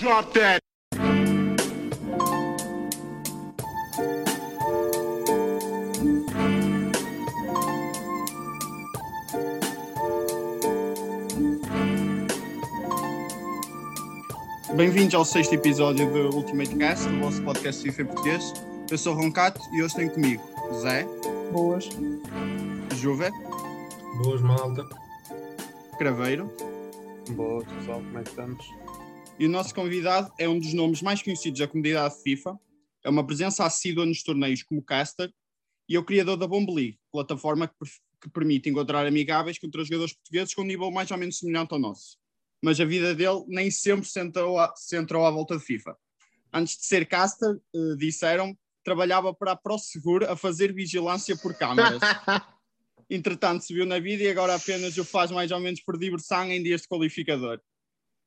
Drop that. Bem-vindos ao sexto episódio do Ultimate Cast, o vosso podcast FIFA em português. Eu sou o Roncato e hoje tenho comigo Zé, Boas. Juve, Boas, malta. Craveiro Boas, pessoal, como é que estamos? E o nosso convidado é um dos nomes mais conhecidos da comunidade FIFA. É uma presença assídua nos torneios como caster e é o criador da Bomb League, plataforma que, que permite encontrar amigáveis contra jogadores portugueses com um nível mais ou menos semelhante ao nosso. Mas a vida dele nem sempre se centrou, à- se centrou à volta de FIFA. Antes de ser caster, eh, disseram, trabalhava para a ProSegur a fazer vigilância por câmaras. Entretanto, se viu na vida e agora apenas o faz mais ou menos por diversão em dias de qualificador.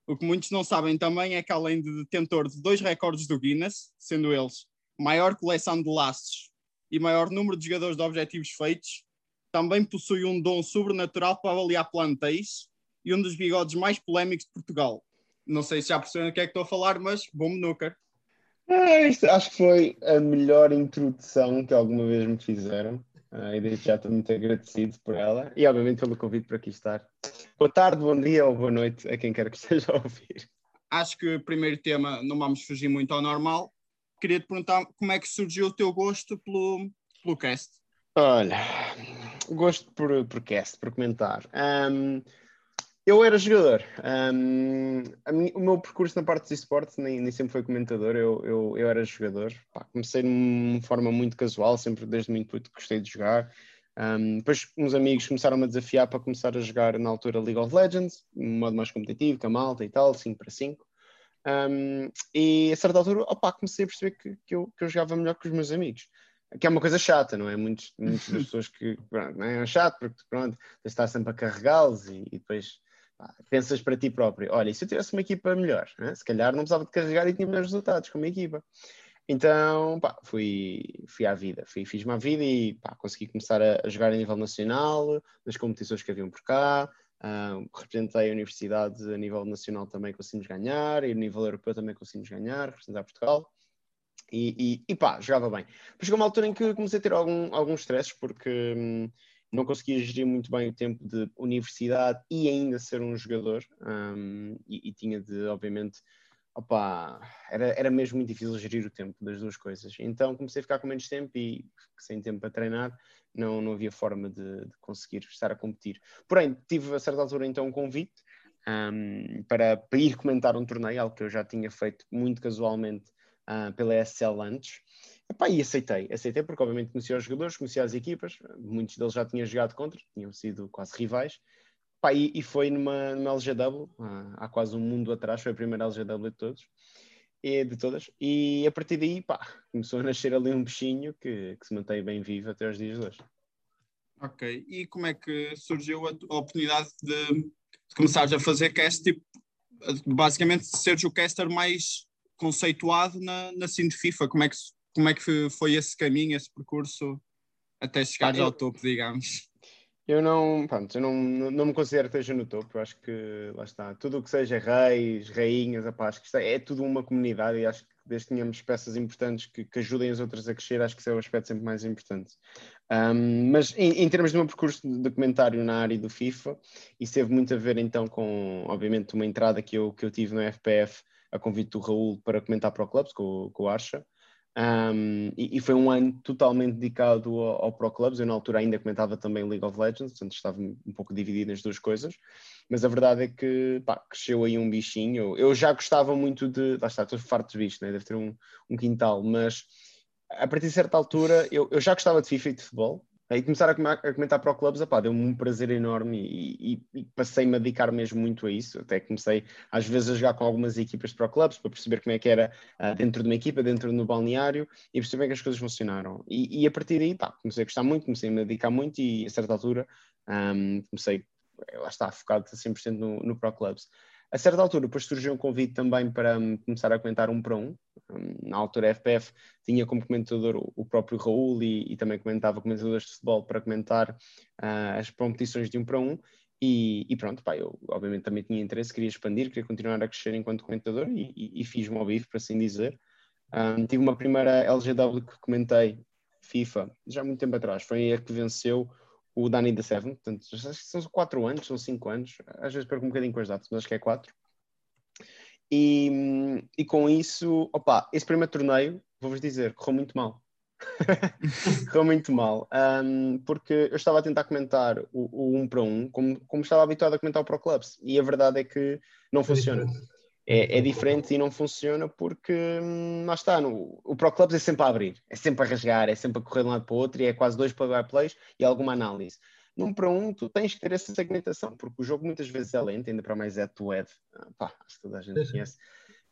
O que muitos não sabem também é que, além de detentor de dois recordes do Guinness, sendo eles maior coleção de laços e maior número de jogadores de objetivos feitos, também possui um dom sobrenatural para avaliar plantéis e um dos bigodes mais polémicos de Portugal. Não sei se já perceberam o que é que estou a falar, mas bom. Ah, isto acho que foi a melhor introdução que alguma vez me fizeram. Ah, e desde já estou muito agradecido por ela e, obviamente, pelo convite para aqui estar. Boa tarde, bom dia ou boa noite a quem quer que esteja a ouvir. Acho que o primeiro tema não vamos fugir muito ao normal. Queria te perguntar como é que surgiu o teu gosto pelo, pelo cast. Olha, gosto por, por cast, por comentar. Ahm, eu era jogador. Mi- o meu percurso na parte de esportes nem, nem sempre foi comentador, eu, eu, eu era jogador. Pá, comecei de uma forma muito casual, sempre desde muito gostei de jogar. Ahm, depois uns amigos começaram-me a desafiar para começar a jogar na altura League of Legends, um modo mais competitivo, com a malta e tal, 5 para 5. Um, e a certa altura, opá, comecei a perceber que, que, eu, que eu jogava melhor que os meus amigos. Que é uma coisa chata, não é? Muitos, muitas das pessoas que. Pronto, não é? é chato porque pronto, estar sempre a carregá-los e, e depois pensas para ti próprio: olha, e se eu tivesse uma equipa melhor? né? Se calhar não precisava de carregar e tinha melhores resultados com uma equipa. Então, pá, fui, fui à vida, fui, fiz-me à vida e pá, consegui começar a, a jogar a nível nacional, nas competições que haviam por cá. ah, representei a universidade a nível nacional também conseguimos ganhar, e a nível europeu também conseguimos ganhar, representar Portugal. E, e, e pá, jogava bem. Depois chegou uma altura em que comecei a ter algum, alguns stresses porque hum, não conseguia gerir muito bem o tempo de universidade e ainda ser um jogador. hum, e, e tinha de, obviamente, opá, era, era mesmo muito difícil gerir o tempo das duas coisas. Então comecei a ficar com menos tempo e sem tempo para treinar, não, não havia forma de, de conseguir estar a competir. Porém, tive a certa altura então um convite hum, para, para ir comentar um torneio, algo que eu já tinha feito muito casualmente ah, pela SL antes. Epá, e aceitei, aceitei porque obviamente conhecia os jogadores, conhecia as equipas, muitos deles já tinham jogado contra, tinham sido quase rivais. Epá, e, e foi numa, numa LGW, ah, há quase um mundo atrás, foi a primeira LGW de todos. E, de todas, e a partir daí pá, começou a nascer ali um bichinho que, que se mantém bem vivo até os dias de hoje. Ok. E como é que surgiu a, a oportunidade de, de começares a fazer cast, tipo, basicamente seres o caster mais conceituado na, na de FIFA? Como é, que, como é que foi esse caminho, esse percurso até chegares Ah, eu- ao topo, digamos? Eu não, pronto, eu não, não, me considero que esteja no topo, eu acho que lá está, tudo o que seja reis, rainhas, opá, acho que isto é, é tudo uma comunidade e acho que desde que tenhamos peças importantes que, que ajudem as outras a crescer, acho que esse é o aspecto sempre mais importante. Um, mas em, em termos de meu percurso de documentário na área do FIFA, isso teve muito a ver então com, obviamente, uma entrada que eu, que eu tive no FPF a convite do Raul para comentar para o Clubs com, com o Archa. Um, e, e foi um ano totalmente dedicado ao, ao Pro Clubs. Eu, na altura, ainda comentava também League of Legends, portanto, estava um pouco dividido nas duas coisas. Mas a verdade é que pá, cresceu aí um bichinho. Eu já gostava muito de. Lá está, estou farto de bicho, né? deve ter um, um quintal, mas a partir de certa altura eu, eu já gostava de FIFA e de futebol. Aí começar a, come- a comentar para o clubes, opá, deu-me um prazer enorme e, e- e passei-me a dedicar mesmo muito a isso. Até comecei às vezes a jogar com algumas equipas de pro clubs para perceber como é que era ah, dentro de uma equipa, dentro do balneário e perceber é que as coisas funcionaram. E, e a partir daí, pá, comecei a gostar muito, comecei a me dedicar muito e a certa altura ahm, comecei, lá está, focado a 100% no, no pro clubs. A certa altura, depois surgiu um convite também para hum, começar a comentar um para um. Hum, na altura, a FPF tinha como comentador o, próprio Raul e, e também comentava comentadores de futebol para comentar ah, as competições de um para um. E, e, pronto, pá, eu obviamente também tinha interesse, queria expandir, queria continuar a crescer enquanto comentador e, e, e fiz-me ao vivo, por assim dizer. Um, tive uma primeira LGW que comentei, FIFA, já há muito tempo atrás, foi a que venceu o Dani da Seven, portanto, são 4 anos, são 5 anos, às vezes perco um bocadinho com as datas, mas acho que é 4. E, e com isso, opa, esse primeiro torneio, vou-vos dizer, correu muito mal. correu muito mal, um, porque eu estava a tentar comentar o, o um para um, como, como estava habituado a comentar o Pro Clubs, e a verdade é que não funciona. É, é, diferente e não funciona porque hum, lá está, no, o Pro Clubs é sempre a abrir, é sempre a rasgar, é sempre a correr de um lado para o outro e é quase dois play-by-plays e alguma análise num para um, tu tens que ter essa segmentação, porque o jogo muitas vezes é lento, ainda para mais é to head. Ah, pá, acho que toda a gente conhece.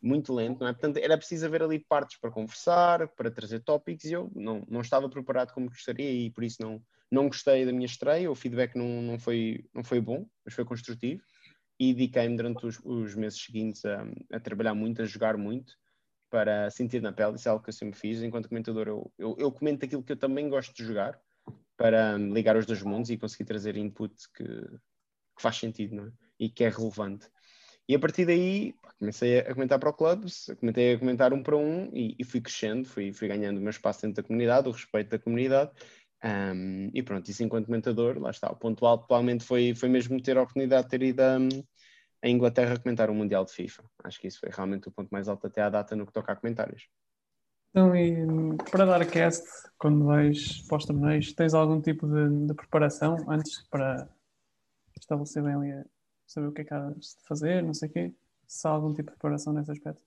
Muito lento, não é? Portanto, era preciso haver ali partes para conversar, para trazer tópicos, e eu não, não estava preparado como gostaria, e por isso não, não gostei da minha estreia. O feedback não, não, foi, não foi bom, mas foi construtivo. E dediquei-me durante os, os, meses seguintes a, a, trabalhar muito, a jogar muito, para sentir na pele. Isso é algo que eu sempre fiz. Enquanto comentador, eu, eu, eu comento aquilo que eu também gosto de jogar para ligar os dois mundos e conseguir trazer input que, que faz sentido é? e que é relevante. E a partir daí comecei a comentar para o clubes, comecei a comentar um para um e, e, fui crescendo, fui, fui ganhando o meu espaço dentro da comunidade, o respeito da comunidade. Um, e pronto, isso enquanto comentador, lá está. O ponto alto provavelmente foi, foi mesmo ter a oportunidade de ter ido a Inglaterra comentar o Mundial de FIFA. Acho que isso foi realmente o ponto mais alto até à data no que toca a comentários. Então, e para dar cast, quando vais para os torneios, tens algum tipo de, de, preparação antes para estabelecer bem ali, saber o que é que há de fazer, não sei o quê? Se há algum tipo de preparação nesse aspecto?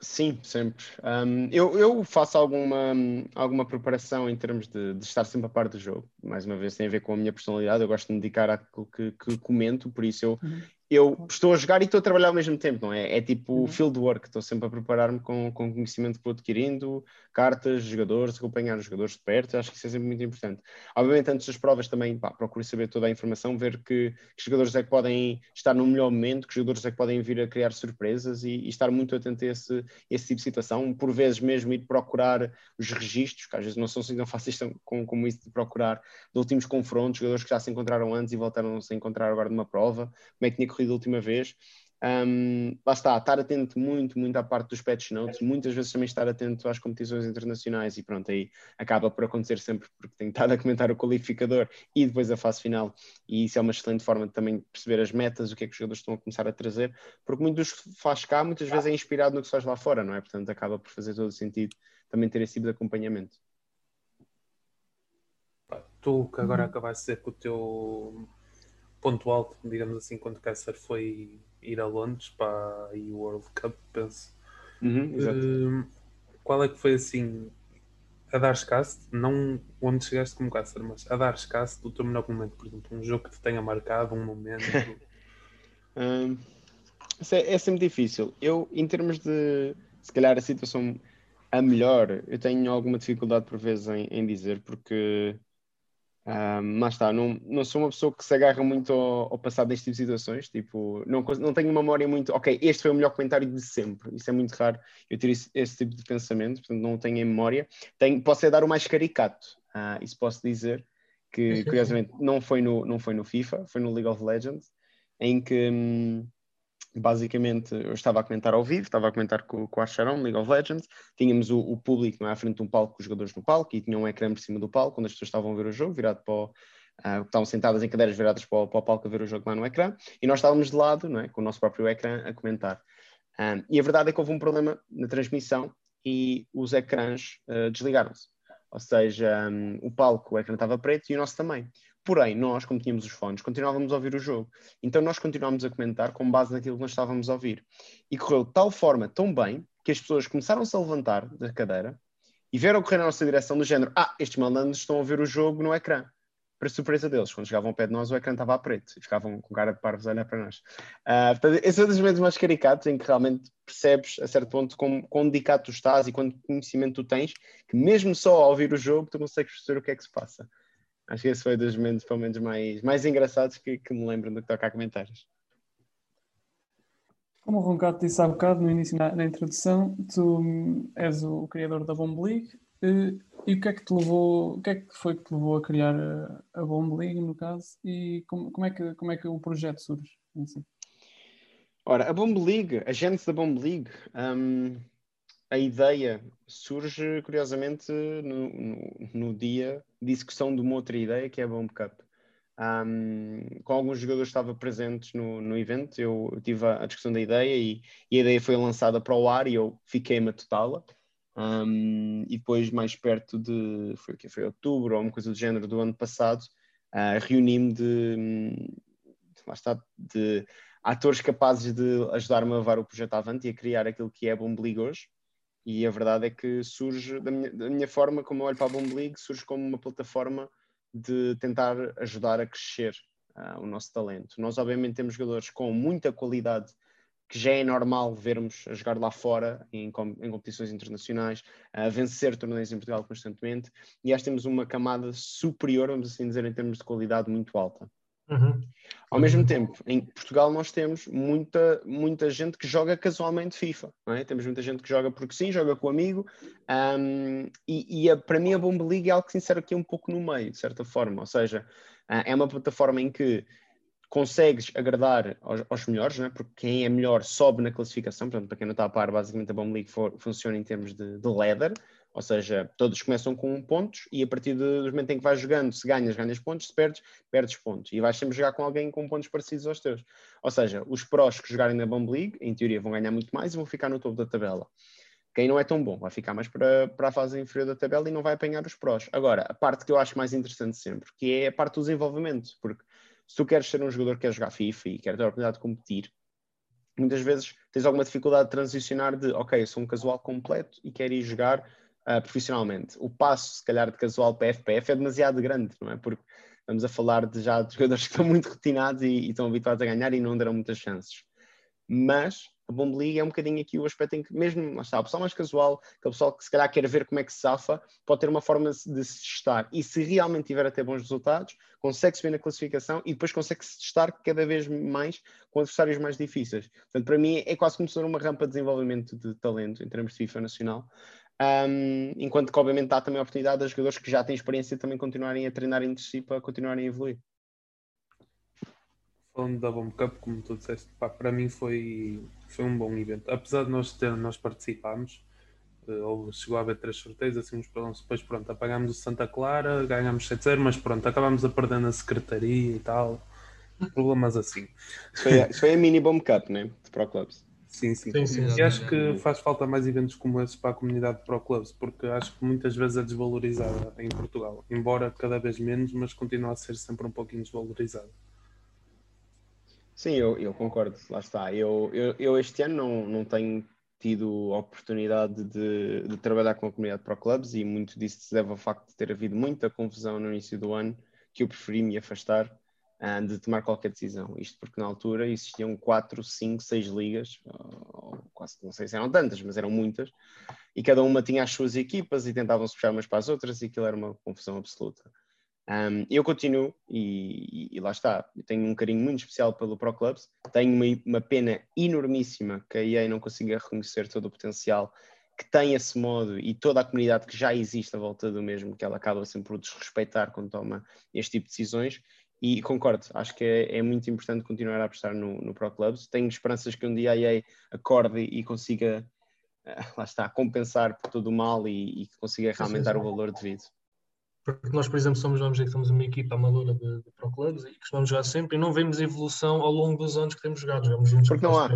Sim, sempre. Um, eu, eu, faço alguma, alguma preparação em termos de, de, estar sempre a par do jogo. Mais uma vez, tem a ver com a minha personalidade. Eu gosto de me dedicar àquilo que, que comento, por isso eu, uhum eu estou a jogar e estou a trabalhar ao mesmo tempo, não é? É tipo uhum. field work, estou sempre a preparar-me com, com conhecimento que vou adquirindo, cartas, jogadores, acompanhar os jogadores de perto, acho que isso é sempre muito importante. Obviamente, antes das provas também pá, procuro saber toda a informação, ver que, que jogadores é que podem estar no melhor momento, que jogadores é que podem vir a criar surpresas e, e estar muito atento a esse, esse tipo de situação. Por vezes mesmo ir procurar os registros, que às vezes não são assim tão fáceis como, como isso de procurar, de últimos confrontos, jogadores que já se encontraram antes e voltaram a se encontrar agora numa prova, como é que tinha corrido a última vez. Um, lá está, estar atento muito, muito à parte dos patch notes, muitas vezes também estar atento às competições internacionais e pronto, aí acaba por acontecer sempre porque tenho estado a comentar o qualificador e depois a fase final e isso é uma excelente forma de também perceber as metas, o que é que os jogadores estão a começar a trazer, porque muitos faz cá, muitas vezes é inspirado no que se faz lá fora, não é? Portanto, acaba por fazer todo o sentido também ter esse tipo de acompanhamento. Tu que agora acabaste de ser com o teu ponto alto, digamos assim, quando Kessler foi ir a Londres para a World Cup, penso. Uhum, uh, qual é que foi assim a dar escasso, não onde chegaste como Kessler, mas a dar escasso do teu melhor momento, por exemplo, um jogo que te tenha marcado, um momento. um, é, é sempre difícil. Eu, em termos de se calhar a situação a melhor, eu tenho alguma dificuldade por vezes em, em dizer, porque um, mas está, não, não sou uma pessoa que se agarra muito ao, ao passado neste tipo de situações, tipo, não, não tenho uma memória muito, ok, este foi o melhor comentário de sempre, isso é muito raro eu ter esse, esse tipo de pensamento, portanto não tenho em memória, tenho, posso é dar o mais caricato, uh, isso posso dizer, que curiosamente não foi, no, não foi no FIFA, foi no League of Legends, em que hum, basicamente eu estava a comentar ao vivo, estava a comentar com, com a Sharon, League of Legends, tínhamos o, o público é, à frente de um palco, com os jogadores no palco, e tinha um ecrã por cima do palco, onde as pessoas estavam a ver o jogo, virado para o, uh, estavam sentadas em cadeiras viradas para o, para o, palco a ver o jogo lá no ecrã, e nós estávamos de lado, não é, com o nosso próprio ecrã, a comentar. Um, e a verdade é que houve um problema na transmissão e os ecrãs uh, desligaram-se. Ou seja, um, o palco, o ecrã estava preto e o nosso também. Porém, nós, como tínhamos os fones, continuávamos a ouvir o jogo. Então nós continuámos a comentar com base naquilo que nós estávamos a ouvir. E correu de tal forma, tão bem, que as pessoas começaram-se a levantar da cadeira e vieram correr na nossa direção do género ah, estes malandros estão a ouvir o jogo no ecrã. Para surpresa deles, quando chegavam ao pé de nós, o ecrã estava a preto e ficavam com cara de parvos a olhar para nós. Uh, portanto, esses são dos momentos mais caricatos em que realmente percebes, a certo ponto, quão, quão dedicado tu estás e quanto conhecimento tu tens, que mesmo só ao ouvir o jogo, tu consegues perceber o que é que se passa. Acho que esse foi dos momentos, pelo menos, mais, mais engraçados que, que me lembro do que toca a comentários. Como o Roncato disse há bocado no início, na, na, introdução, tu és o criador da Bomb League. E o que é que te levou, o que é que foi que te levou a criar a, a Bomb League, no caso, e como, como, é que, como é que o projeto surge? Ora, a Bomb League, a gente da Bomb League, um, a ideia surge, curiosamente, no, no, no, dia de execução de uma outra ideia, que é a Bomb Cup. Um, com alguns jogadores estava presentes no, no evento, eu, tive a, a, discussão da ideia e, e, a ideia foi lançada para o ar e eu fiquei matutá-la. Um, e depois, mais perto de, foi, foi outubro ou uma coisa do género do ano passado, uh, reuni-me de, lá está, de atores capazes de ajudar-me a levar o projeto avante e a criar aquilo que é Bomb League hoje. E a verdade é que surge, da minha, da minha forma, como eu olho para a Bomb League, surge como uma plataforma de tentar ajudar a crescer uh, o nosso talento. Nós, obviamente, temos jogadores com muita qualidade que já é normal vermos a jogar lá fora, em, em competições internacionais, a vencer torneios em Portugal constantemente, e acho que temos uma camada superior, vamos assim dizer, em termos de qualidade muito alta. Uhum. Ao mesmo tempo, em Portugal nós temos muita, muita gente que joga casualmente FIFA, é? temos muita gente que joga porque sim, joga com amigo, um, e, e a, para mim a Bomba League é algo que se insere aqui um pouco no meio, de certa forma, ou seja, uh, é uma plataforma em que consegues agradar aos, aos melhores, né? porque quem é melhor sobe na classificação, portanto, para quem não está a par, basicamente a Bomba League for, funciona em termos de, de ladder, ou seja, todos começam com pontos e a partir do momento em que vais jogando, se ganhas, ganhas pontos, se perdes, perdes pontos. E vais sempre jogar com alguém com pontos parecidos aos teus. Ou seja, os prós que jogarem na Bomb League, em teoria, vão ganhar muito mais e vão ficar no topo da tabela. Quem não é tão bom vai ficar mais para, para a fase inferior da tabela e não vai apanhar os prós. Agora, a parte que eu acho mais interessante sempre, que é a parte do desenvolvimento, porque se tu queres ser um jogador que quer jogar FIFA e quer ter a oportunidade de competir, muitas vezes tens alguma dificuldade de transicionar de, ok, eu sou um casual completo e quero ir jogar uh, profissionalmente. O passo, se calhar, de casual para FPF é demasiado grande, não é? Porque estamos a falar de já de jogadores que estão muito rotinados e, e estão habituados a ganhar e não deram muitas chances. Mas a Bomb League é um bocadinho aqui o aspecto em que, mesmo está, o pessoal mais casual, aquele pessoal que se calhar quer ver como é que se safa, pode ter uma forma de se testar. E se realmente tiver a ter bons resultados, consegue subir na classificação e depois consegue se testar cada vez mais com adversários mais difíceis. Portanto, para mim é quase como se fosse uma rampa de desenvolvimento de talento em termos de FIFA nacional. Um, enquanto que, obviamente, dá também a oportunidade a jogadores que já têm experiência também continuarem a treinar entre si para continuarem a evoluir. Falando da Bomb Cup, como tu disseste, pá, para mim foi, foi um bom evento. Apesar de nós, ter, nós participarmos, ou chegou a haver três sorteios, assim, depois pronto, apagámos o Santa Clara, ganhámos 7-0, mas pronto, acabámos a perder na secretaria e tal. Problemas assim. Isso foi a, isso foi a mini Bomb Cup, né? De Pro Clubs. Sim, sim. sim, sim e acho que faz falta mais eventos como esses para a comunidade Pro Clubs, porque acho que muitas vezes é desvalorizada em Portugal. Embora cada vez menos, mas continua a ser sempre um pouquinho desvalorizada. Sim, eu, eu concordo, lá está. Eu, eu, eu, este ano não, não tenho tido a oportunidade de, de trabalhar com a comunidade Pro Clubs e muito disso se deve ao facto de ter havido muita confusão no início do ano que eu preferi me afastar de tomar qualquer decisão. Isto porque na altura existiam quatro, cinco, seis ligas, ou, quase não sei se eram tantas, mas eram muitas, e cada uma tinha as suas equipas e tentavam-se puxar umas para as outras e aquilo era uma confusão absoluta. Um, eu continuo e, e, lá está, tenho um carinho muito especial pelo Pro Clubs, tenho uma, uma pena enormíssima que a EA não consiga reconhecer todo o potencial que tem esse modo e toda a comunidade que já existe à volta do mesmo, que ela acaba sempre por desrespeitar quando toma este tipo de decisões. E concordo, acho que é, é, muito importante continuar a apostar no, no Pro Clubs. Tenho esperanças que um dia a EA acorde e consiga, uh, lá está, compensar por todo o mal e, e consiga realmente dar o valor devido. Porque nós, por exemplo, somos, vamos dizer que somos uma equipa amadora de, de Pro Clubs e costumamos jogar sempre e não vemos evolução ao longo dos anos que temos jogado. Jogamos juntos Porque não há.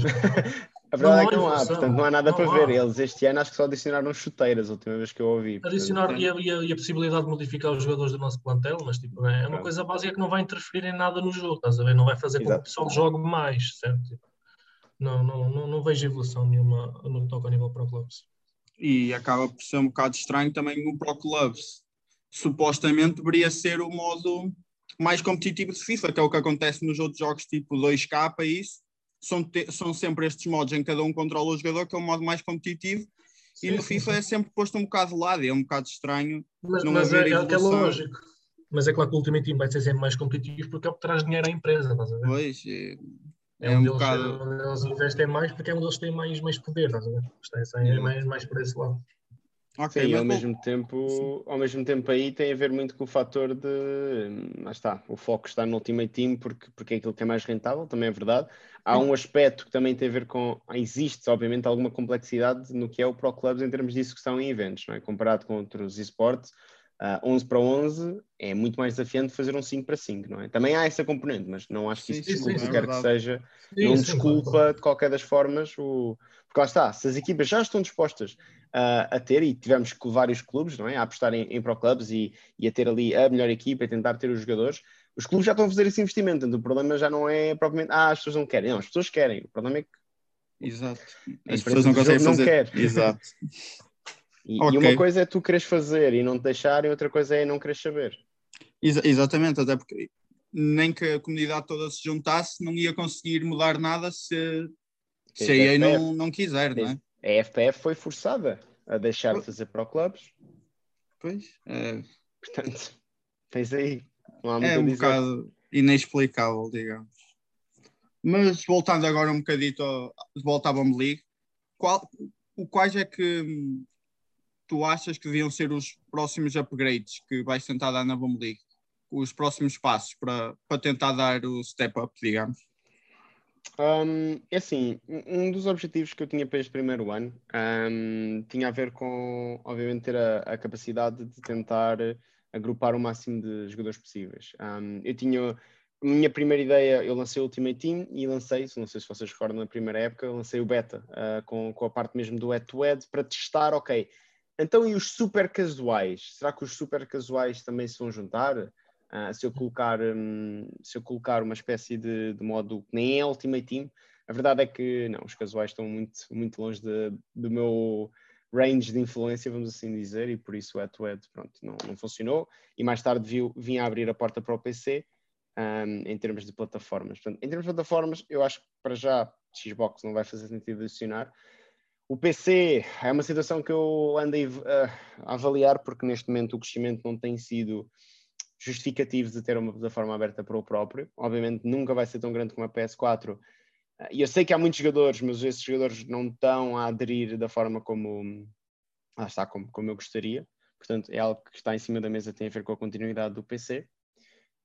A verdade não é que não há, portanto não há nada não para há. ver. Eles este ano acho que só adicionaram chuteiras, a última vez que eu ouvi. Adicionar portanto, e, a, e, a, e, a, possibilidade de modificar os jogadores do nosso plantel, mas tipo, é uma coisa básica que não vai interferir em nada no jogo, estás a ver? Não vai fazer com que o pessoal jogue mais, certo? Tipo, não, não, não, não vejo evolução nenhuma no que toca ao nível Pro Clubs. E acaba por ser um bocado estranho também o Pro Clubs. Supostamente deveria ser o modo mais competitivo de FIFA, que é o que acontece nos outros jogos tipo 2K e isso são, te, são sempre estes modos em que cada um controla o jogador, que é o modo mais competitivo, sim, e no FIFA sim. é sempre posto um bocado de lado, é um bocado estranho. Mas, mas é, é, é lógico. Mas é claro que o Ultimate Team vai ser sempre mais competitivo porque é o que traz dinheiro à empresa, estás a ver? Pois, é, é, é um bocado. Eles, investem mais porque é onde eles têm mais, mais poder, estás a ver? É, é mais, mais por esse lado. Okay, Sim, ao mesmo tempo, ao mesmo tempo aí tem a ver muito com o fator de, lá está, o foco está no Ultimate Team porque, porque é aquilo que é mais rentável, também é verdade. Há um aspecto que também tem a ver com, existe obviamente alguma complexidade no que é o Pro Clubs em termos de execução em eventos, não é? Comparado com outros esportes, uh, 11 para 11 é muito mais desafiante fazer um 5 para 5, não é? Também há essa componente, mas não acho que isso desculpa, sim, quer é que seja, sim, não desculpa de qualquer das formas o... Porque lá está, se as equipas já estão dispostas uh, a ter, e tivemos que vários clubes, não é? A apostar em, em Pro Clubs e, e, a ter ali a melhor equipa e tentar ter os jogadores, os clubes já estão a fazer esse investimento, então o problema já não é propriamente, ah, as pessoas não querem, não, as pessoas querem, o problema é que Exato. As pessoas não conseguem fazer. Não quer. Exato. E, okay. e, uma coisa é tu queres fazer e não te deixarem, outra coisa é não queres saber. Ex exatamente, até porque nem que a comunidade toda se juntasse, não ia conseguir mudar nada se, se a EA não, não quiser, não é? A FPF foi forçada a deixar de fazer pro clubes. Pois. É... Portanto, tens aí. é um bocado inexplicável, digamos. Mas voltando agora um bocadito de volta à Bomb League, qual, o quais é que tu achas que deviam ser os próximos upgrades que vais tentar dar na Bomb League? Os próximos passos para, para tentar dar o step up, digamos? Um, é assim, um dos objetivos que eu tinha para este primeiro ano um, tinha a ver com, obviamente, ter a, a, capacidade de tentar agrupar o máximo de jogadores possíveis. Um, eu tinha, a minha primeira ideia, eu lancei o Ultimate Team e lancei, não sei se vocês recordam, na primeira época, lancei o Beta uh, com, com a parte mesmo do head-to-head para testar, ok, então, e os super casuais? Será que os super casuais também se vão juntar? Uh, se, eu colocar, um, se eu colocar uma espécie de, de, modo que nem é Ultimate Team, a verdade é que não, os casuais estão muito, muito longe de, do meu range de influência, vamos assim dizer, e por isso o head-to-head pronto, não, não funcionou. E mais tarde vi, vim a abrir a porta para o PC um, em termos de plataformas. Portanto, em termos de plataformas, eu acho que para já Xbox não vai fazer sentido adicionar. O PC é uma situação que eu andei uh, a avaliar porque neste momento o crescimento não tem sido justificativo de ter uma plataforma aberta para o próprio. Obviamente nunca vai ser tão grande como a PS4. E eu sei que há muitos jogadores, mas esses jogadores não estão a aderir da forma como, ah, está, como, como eu gostaria. Portanto, é algo que está em cima da mesa, tem a ver com a continuidade do PC.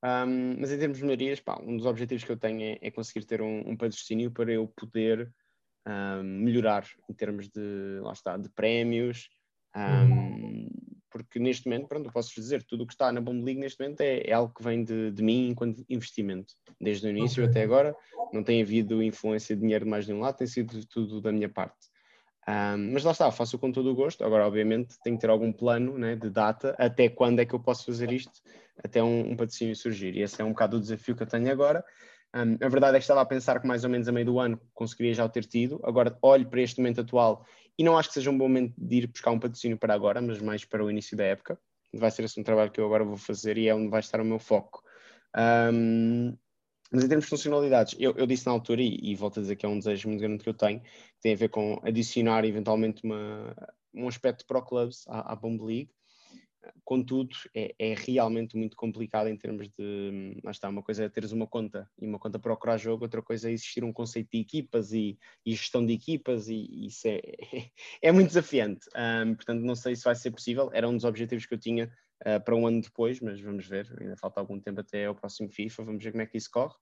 Um, mas em termos de melhorias, pá, um dos objetivos que eu tenho é, é conseguir ter um, um patrocínio para eu poder um, melhorar em termos de, lá está, de prémios, um, porque neste momento, pronto, posso dizer, tudo o que está na Bomb League neste momento é, é algo que vem de, de, mim enquanto investimento. Desde o início okay. até agora, não tem havido influência de dinheiro de mais de um lado, tem sido tudo da minha parte. Um, mas lá está, faço com todo o gosto. Agora, obviamente, tenho que ter algum plano né, de data, até quando é que eu posso fazer isto, até um, um patrocínio surgir. E esse é um bocado o desafio que eu tenho agora. Um, a verdade é que estava a pensar que mais ou menos a meio do ano conseguiria já o ter tido. Agora olho para este momento atual e não acho que seja um bom momento de ir buscar um patrocínio para agora, mas mais para o início da época. Vai ser esse um trabalho que eu agora vou fazer e é onde vai estar o meu foco. Um, mas em termos de funcionalidades, eu, eu disse na altura, e, e, volto a dizer que é um desejo muito grande que eu tenho, que tem a ver com adicionar eventualmente uma, um aspecto para o clubs à, à Bomb League, Contudo, é, é, realmente muito complicado em termos de. Lá está, uma coisa é teres uma conta e uma conta procurar jogo, outra coisa é existir um conceito de equipas e, e gestão de equipas, e, e isso é, é, muito desafiante. Um, portanto, não sei se vai ser possível. Era um dos objetivos que eu tinha uh, para um ano depois, mas vamos ver. Ainda falta algum tempo até ao próximo FIFA, vamos ver como é que isso corre.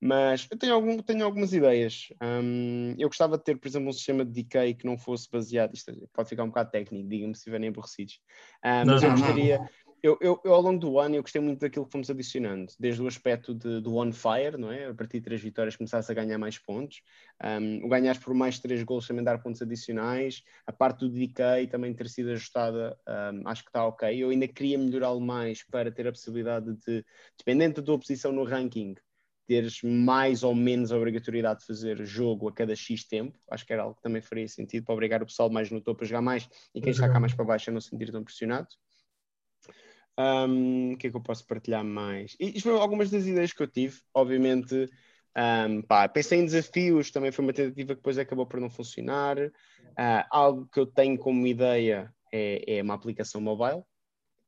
Mas eu tenho, algum, tenho algumas ideias. Um, eu gostava de ter, por exemplo, um sistema de decay que não fosse baseado. Isto pode ficar um bocado técnico, digam-me se estiverem aborrecidos. Um, mas eu gostaria. Eu, eu, eu, ao longo do ano, eu gostei muito daquilo que fomos adicionando, desde o aspecto de, do on fire, não é? A partir de três vitórias começasse a ganhar mais pontos, um, o ganhar por mais três gols também dar pontos adicionais, a parte do decay também ter sido ajustada, um, acho que está ok. Eu ainda queria melhorá-lo mais para ter a possibilidade de, dependente da tua posição no ranking, teres mais ou menos a obrigatoriedade de fazer jogo a cada X tempo, acho que era algo que também faria sentido para obrigar o pessoal mais no topo a jogar mais e quem está cá mais para baixo a não se sentir tão pressionado. Um, o que é que eu posso partilhar mais? E isto foram algumas das ideias que eu tive, obviamente. Um, pá, pensei em desafios, também foi uma tentativa que depois acabou por não funcionar. Uh, algo que eu tenho como ideia é, é uma aplicação mobile.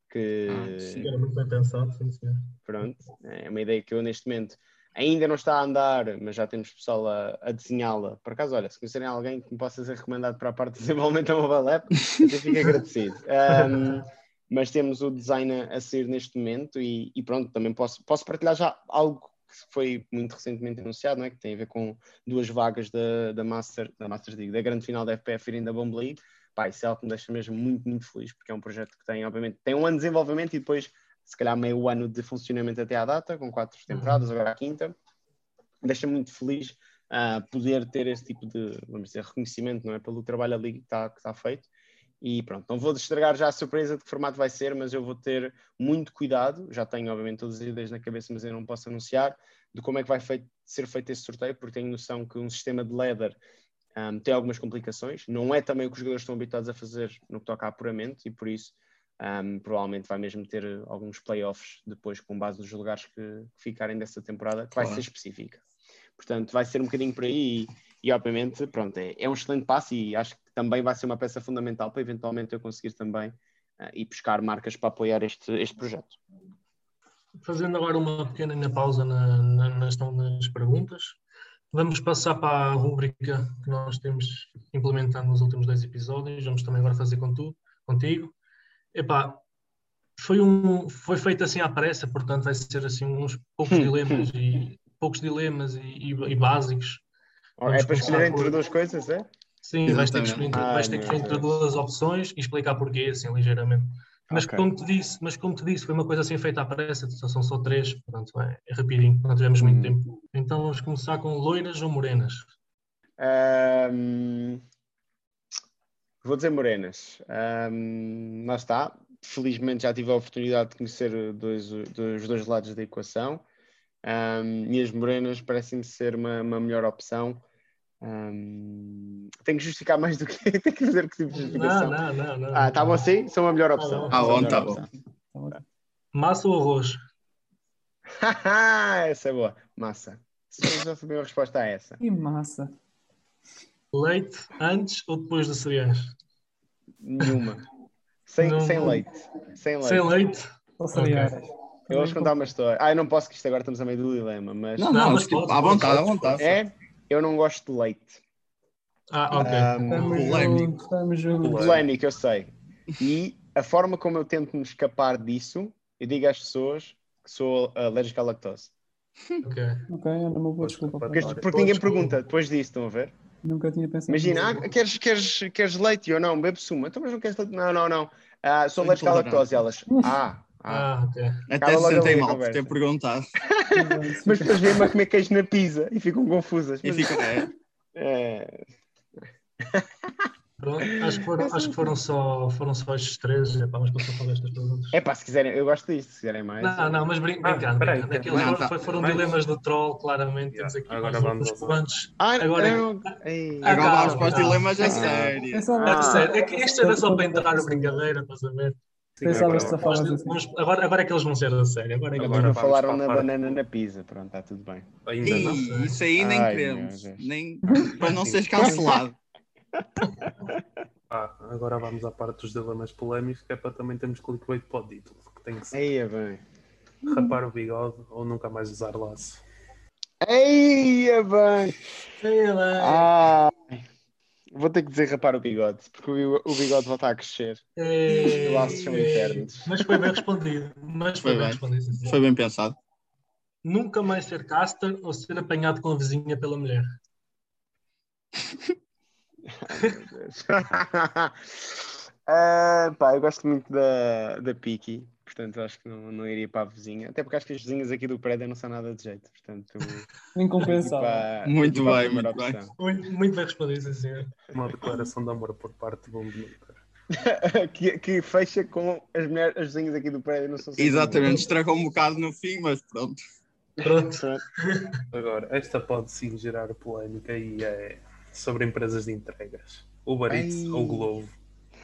Que... Ah, sim, era muito bem pensado, sim, sim. Pronto, é uma ideia que eu neste momento Ainda não está a andar, mas já temos pessoal a, a desenhá-la. Por acaso, olha, se conhecerem alguém que me possa ser recomendado para a parte de desenvolvimento da mobile app, até fico agradecido. Um, mas temos o design a, a sair neste momento e, e, pronto, também posso, posso partilhar já algo que foi muito recentemente anunciado, não é? que tem a ver com duas vagas da, da Master, da Master League, da grande final da FPF irem da Bomb League. Pá, isso é algo que me deixa mesmo muito, muito feliz, porque é um projeto que tem, obviamente, tem um ano de desenvolvimento e depois se calhar meio ano de funcionamento até à data, com quatro temporadas, agora a quinta. Deixa-me muito feliz uh, poder ter esse tipo de, vamos dizer, reconhecimento, não é? Pelo trabalho ali que está tá feito. E pronto, não vou estragar já a surpresa de que formato vai ser, mas eu vou ter muito cuidado. Já tenho, obviamente, todas as ideias na cabeça, mas eu não posso anunciar de como é que vai feito, ser feito esse sorteio, porque tenho noção que um sistema de ladder um, tem algumas complicações. Não é também o que os jogadores estão habituados a fazer no que toca a apuramento, e por isso um, provavelmente vai mesmo ter alguns playoffs depois com base nos lugares que, que ficarem dessa temporada, que claro. vai ser específica. Portanto, vai ser um bocadinho por aí e, e obviamente, pronto, é, é, um excelente passo e acho que também vai ser uma peça fundamental para eventualmente eu conseguir também uh, ir buscar marcas para apoiar este, este projeto. Fazendo agora uma pequena pausa na, na, nas, nas perguntas, vamos passar para a rúbrica que nós temos implementado nos últimos dois episódios. Vamos também agora fazer tu, contigo. Epá, foi, um, foi feito assim à pressa, portanto vai ser assim uns poucos dilemas e poucos dilemas e, e, e básicos. é para escolher entre por... duas coisas, é? Sim, vais ter que escolher, entre, vais ter que escolher entre duas opções e explicar porquê, assim, ligeiramente. Mas, okay. como te disse, mas como te disse, foi uma coisa assim feita à pressa, são só três, portanto é, é rapidinho, não tivemos muito hum. tempo. Então vamos começar com loiras ou morenas? Um, Vou dizer morenas. Um, lá está. Felizmente já tive a oportunidade de conhecer dois, dois, dois lados da equação. Um, e as morenas parecem-me ser uma, uma, melhor opção. Um, tenho que justificar mais do que tenho que fazer que tipo de justificação. Não, não, não. não ah, está bom assim? São a melhor opção. Ah, bom, está bom. Massa ou arroz? essa é boa. Massa. Se já sabia a resposta a essa. E massa. Leite antes ou depois dos cereais? Nenhuma. Sem, não, sem leite. Sem leite. Sem leite? Ou cereais? Okay. Eu vou contar uma história. Ah, eu não posso, que isto agora estamos a meio do dilema, mas. Não, não, mas tipo, à vontade, à vontade. É, eu não gosto de leite. Ah, ok. Um, polémico. Polémico, eu sei. E a forma como eu tento me escapar disso, eu digo às pessoas que sou alérgico à lactose. Ok. Ok, é uma boa desculpa. Porque, porque ninguém pergunta depois disso, estão a ver? Nunca tinha pensado. Imagina, ah, queres, queres, queres leite ou não? Bebe suma. Então, mas não queres leite? Não, não, não. Ah, sou alérgico à lactose. Elas, ah, ah, ah ok. Até se sentem mal por ter perguntado. mas depois vêm-me a comer queijo na pizza e ficam confusas. Mas... E ficam, é. é... Pronto, acho que foram, acho que foram, só, foram só estes três. É pá, mas passar para estas perguntas. É pá, se quiserem, eu gosto disto, se quiserem mais. Não, não, mas brin brincando. Ah, brincando. Aqueles não, foram, tá. foram dilemas do troll, claramente. Yeah. Temos aqui agora vamos quantos. Ah, agora, eu... agora vamos para os dilemas a sério. É sério. É que isto era só para entrar na brincadeira, estás a ver? Pensavas que assim. agora, agora é que eles vão ser a sério. Agora, é agora não falaram na banana na pizza. Pronto, está tudo bem. Ainda não. Isso aí nem Ai, queremos. Nem, para não seres cancelado. Ah, agora vamos à parte dos dilemas polémicos, que é para também termos clickbait para o título, que tem que ser. Eia, bem. Rapar o bigode ou nunca mais usar laço. Eia, bem. Eia, bem. Ah, vou ter que dizer rapar o bigode, porque o, o bigode volta a crescer. Os laços são internos. Mas foi bem respondido. Mas foi, foi bem, respondido. Foi bem pensado. Nunca mais ser caster ou ser apanhado com a vizinha pela mulher. uh, pá, eu gosto muito da, da Piki, portanto acho que não, não iria para a vizinha, até porque acho que as vizinhas aqui do prédio não são nada de jeito, portanto. Incompensável. Muito bem, muito bem. Muito, muito bem respondido, sim. Uma declaração de amor por parte do Bombeiro. que, que fecha com as, mulheres, as vizinhas aqui do prédio não são Exatamente, estragou um bocado no fim, mas pronto. Pronto. Agora, esta pode sim gerar polémica e é sobre empresas de entregas. Uber Eats ou Glovo?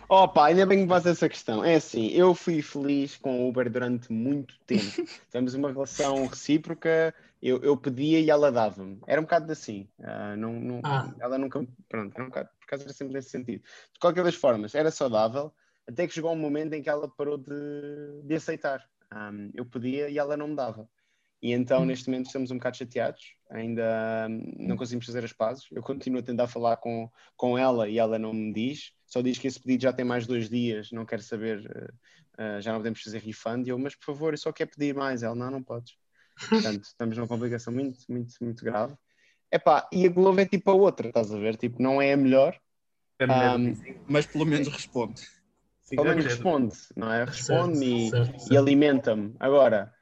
Opa, ainda bem que faz essa questão. É assim, eu fui feliz com o Uber durante muito tempo. Temos uma relação recíproca, eu, eu pedia e ela dava-me. Era um bocado assim. Uh, não, não, ah. Ela nunca. Pronto, era um bocado. Por causa era sempre nesse sentido. De qualquer das formas, era saudável, até que chegou um momento em que ela parou de, de aceitar. Um, eu pedia e ela não me dava. E então, neste momento, estamos um bocado chateados, ainda hum, não conseguimos fazer as pazes. Eu continuo a tentar falar com, com ela e ela não me diz, só diz que esse pedido já tem mais dois dias, não quer saber, uh, uh, já não podemos fazer refund. E eu, mas por favor, eu só quero pedir mais. Ela, não, não podes. Portanto, estamos numa complicação muito, muito, muito grave. Epá, e a Globo é tipo a outra, estás a ver? Tipo, não é a melhor, É Um, Mas pelo menos responde. Pelo menos responde, não é? Responde-me e, certo, e alimenta-me. Agora,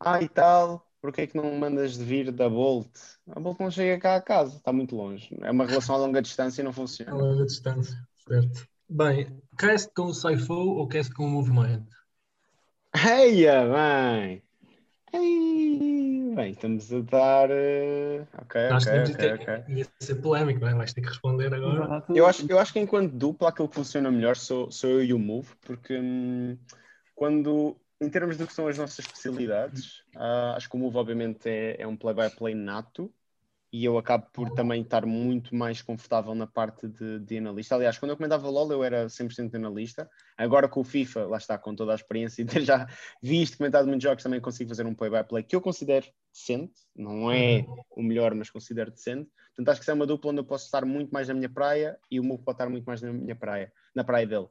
ah e tal, porquê é que não mandas de vir da Bolt? A Bolt não chega cá a casa, está muito longe. É uma relação a longa distância e não A funciona. longa distância, certo. Bem, cast com o Saifo ou cast com o Movement? Eia, bem! Ei, bem, estamos a dar. eh, Ok, Nós ok, ok, ter, ok. ia ser polémico, não é? Vais ter que responder agora. Eu acho, eu acho que enquanto dupla, aquilo que funciona melhor sou, sou eu e o Move, porque hum, quando, em termos do que são as nossas especialidades, ah, acho que o Move obviamente é, é um play-by-play nato e eu acabo por também estar muito mais confortável na parte de, de analista. Aliás, quando eu comentava LOL eu era 100% analista, agora com o FIFA, lá está, com toda a experiência e ter já visto, comentado muitos jogos, também consigo fazer um play-by-play que eu considero decente, não é o melhor, mas considero decente. Portanto, acho que isso é uma dupla onde eu posso estar muito mais na minha praia e o Move pode estar muito mais na minha praia, na praia dele.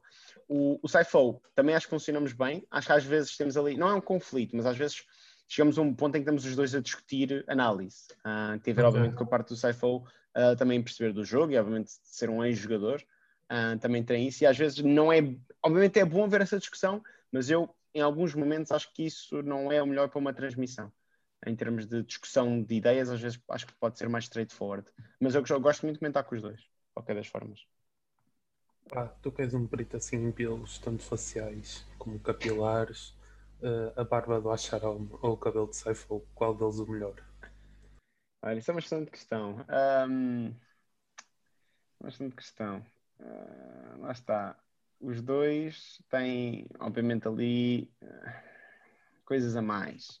O, o Saifo também acho que funcionamos bem. Acho que às vezes temos ali, não é um conflito, mas às vezes chegamos a um ponto em que estamos os dois a discutir análise. Ah, tem a ver, obviamente, com a parte do Saifo ah, também perceber do jogo e, obviamente, ser um ex-jogador. ah, também tem isso e às vezes não é, obviamente é bom ver essa discussão, mas eu em alguns momentos acho que isso não é o melhor para uma transmissão em termos de discussão de ideias, às vezes acho que pode ser mais straightforward. Mas eu, eu gosto muito de comentar com os dois, de qualquer das formas. Pá, tu que és um perito assim em pelos, tanto faciais como capilares, eh, a barba do Acharam ou o cabelo de Saifo, qual deles o melhor? Olha, isso é uma excelente questão. Ahm, uma excelente questão. Ah, lá está. Os dois têm, obviamente, ali ah, coisas a mais.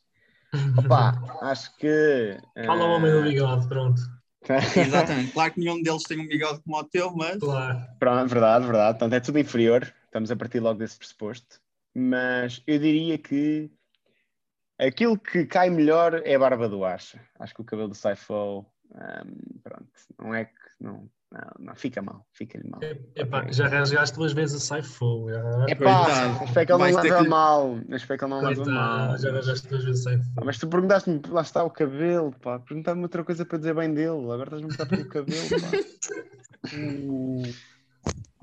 Opa, acho que. Fala o homem do ah, bigode, pronto. Exatamente. Claro que nenhum deles tem um bigode como o teu, mas Claro. Pronto, verdade, verdade. Portanto, é tudo inferior. Estamos a partir logo desse pressuposto. Mas eu diria que aquilo que cai melhor é a barba do Acha. Acho que o cabelo do Saifo, hum, pronto, não é que. Não, não, não, fica mal, fica-lhe mal. Epá, já rasgaste duas vezes a Saifo. Já, É Coitado. pá, espero que ele não leva que mal. Espero que ele não leva mal. já rasgaste duas vezes a Saifo. Ah, Mas tu perguntaste-me, lá está o cabelo, pá. Perguntaste-me outra coisa para dizer bem dele. Agora estás-me a perguntar pelo cabelo, pá. Uh,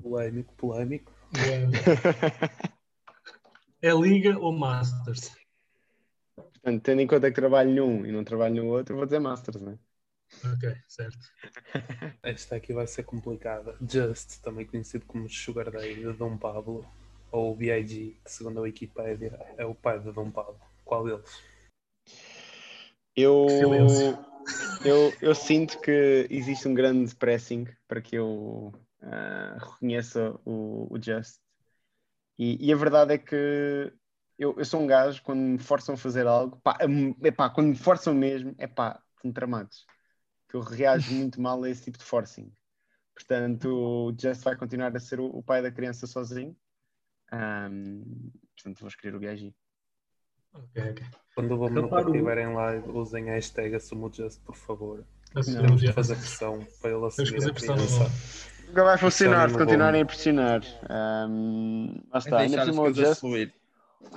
polémico, polémico. É Liga ou Masters? Portanto, tendo em conta que trabalho num e não trabalho no outro, vou dizer Masters, né? Ok, certo. Esta aqui vai ser complicada. Just, também conhecido como Sugar Daddy de Dom Pablo, ou o B.I.G., que segundo a Wikipédia é o pai de Dom Pablo. Qual deles? Eu, eu, eu sinto que existe um grande pressing para que eu ah, reconheça o, o Just. E, e a verdade é que eu, eu sou um gajo, quando me forçam a fazer algo, pá, epá, quando me forçam mesmo, é pá, estão tramados. Que eu reajo muito mal a esse tipo de forcing. Portanto, o Just vai continuar a ser o, o pai da criança sozinho. Ahm, portanto, vou escolher o BIG. Ok, ok. Quando o nunca Reparo- estiverem em live, usem a hashtag Assumo Just, por favor. Temos de fazer pressão para ele Temos que assumir fazer a criança. Nunca vai funcionar se no continuarem a pressionar. Ahm, lá é está. Ainda por cima, o Just, fluir.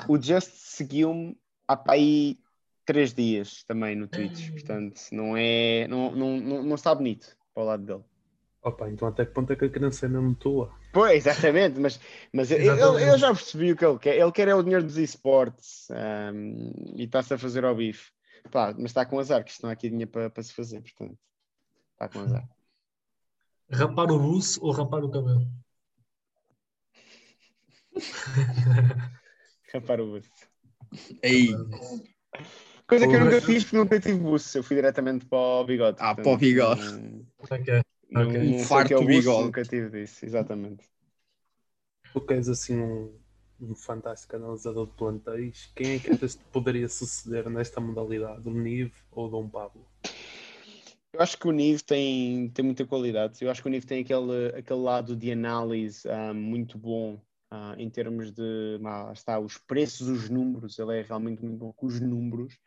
o Just seguiu-me há para aí três dias também no Twitch. Ei. Portanto, não é. Não, não, não, não está bonito para o lado dele. Opa, então até que ponto é que a criança é mesmo tua? Pois, exatamente, mas, mas eu, eu, Exatamente. eu já percebi o que ele quer. Ele quer é o dinheiro dos esportes ahm, e está-se a fazer ao bife. Pá, mas está com azar, que isto não há aqui dinheiro para, para se fazer, portanto. Está com azar. Rapar o buço ou rapar o cabelo? Rapar o buço. Aí, Coisa que eu nunca fiz porque nunca tive buço. Eu fui diretamente para o bigode. Ah, portanto, para o bigode. não- Ok. Não, Ok. não sei Farto é buço, bigode. nunca tive disso, exatamente. Tu que és assim um, um fantástico analisador de plantéis, quem é que poderia suceder nesta modalidade? O Nive ou o Dom Pablo? Eu acho que o Nive tem, tem muita qualidade. Eu acho que o Nive tem aquele, aquele lado de análise ah, muito bom ah, em termos de está, os preços, os números. Ele é realmente muito bom com os números.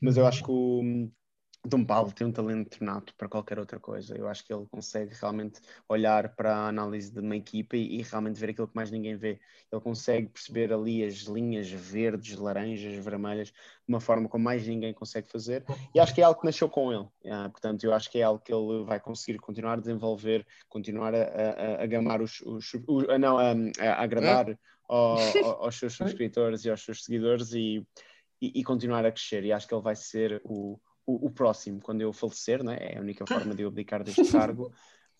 mas eu acho que o, Dom Paulo tem um talento nato para qualquer outra coisa. Eu acho que ele consegue realmente olhar para a análise de uma equipa e, e, realmente ver aquilo que mais ninguém vê. Ele consegue perceber ali as linhas verdes, laranjas, vermelhas, de uma forma como mais ninguém consegue fazer. E acho que é algo que nasceu com ele. Ah, portanto, eu acho que é algo que ele vai conseguir continuar a desenvolver, continuar a, a, a gamar os, os, os a, não, a, agradar é? ao, aos seus subscritores e aos seus seguidores e, e, e continuar a crescer. E acho que ele vai ser o o, o, próximo, quando eu falecer, né? é a única forma de eu abdicar deste cargo,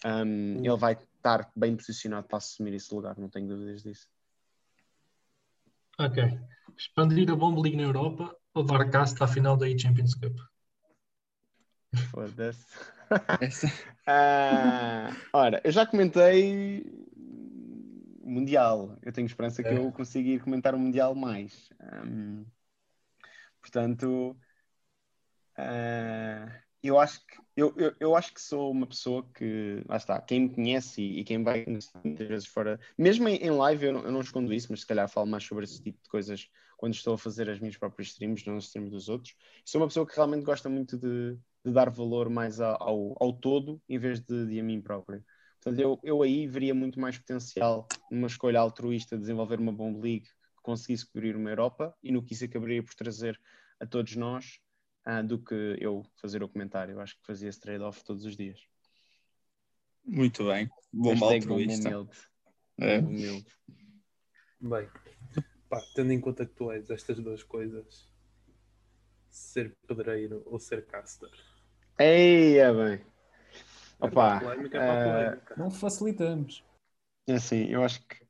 um, ele vai estar bem posicionado para assumir esse lugar, não tenho dúvidas disso. Ok. Expandir a Bomba League na Europa ou dar casta à final da Champions Cup? Foda-se. uh, ora, eu já comentei Mundial. Eu tenho esperança é. que eu consiga ir comentar o Mundial mais. Um, portanto, Uh, eu acho que eu, eu, eu, acho que sou uma pessoa que lá está, quem me conhece e, e quem vai muitas vezes fora, mesmo em, em live eu não, eu não, escondo isso, mas se calhar falo mais sobre esse tipo de coisas quando estou a fazer as minhas próprias streams, não os streams dos outros. Sou uma pessoa que realmente gosta muito de, de dar valor mais ao, ao todo em vez de, de a mim próprio. Portanto, eu, eu aí veria muito mais potencial numa escolha altruísta de desenvolver uma bomba league que conseguisse cobrir uma Europa e no que isso acabaria por trazer a todos nós ah, do que eu fazer o comentário. Eu acho que fazia esse trade-off todos os dias. Muito bem. Bom altruísta. Humilde. É. humilde. Bem, pá, tendo em conta que tu és estas duas coisas, ser pedreiro ou ser caster. Eia, bem. Opa, polémica, uh, não facilitamos. É assim, eu acho que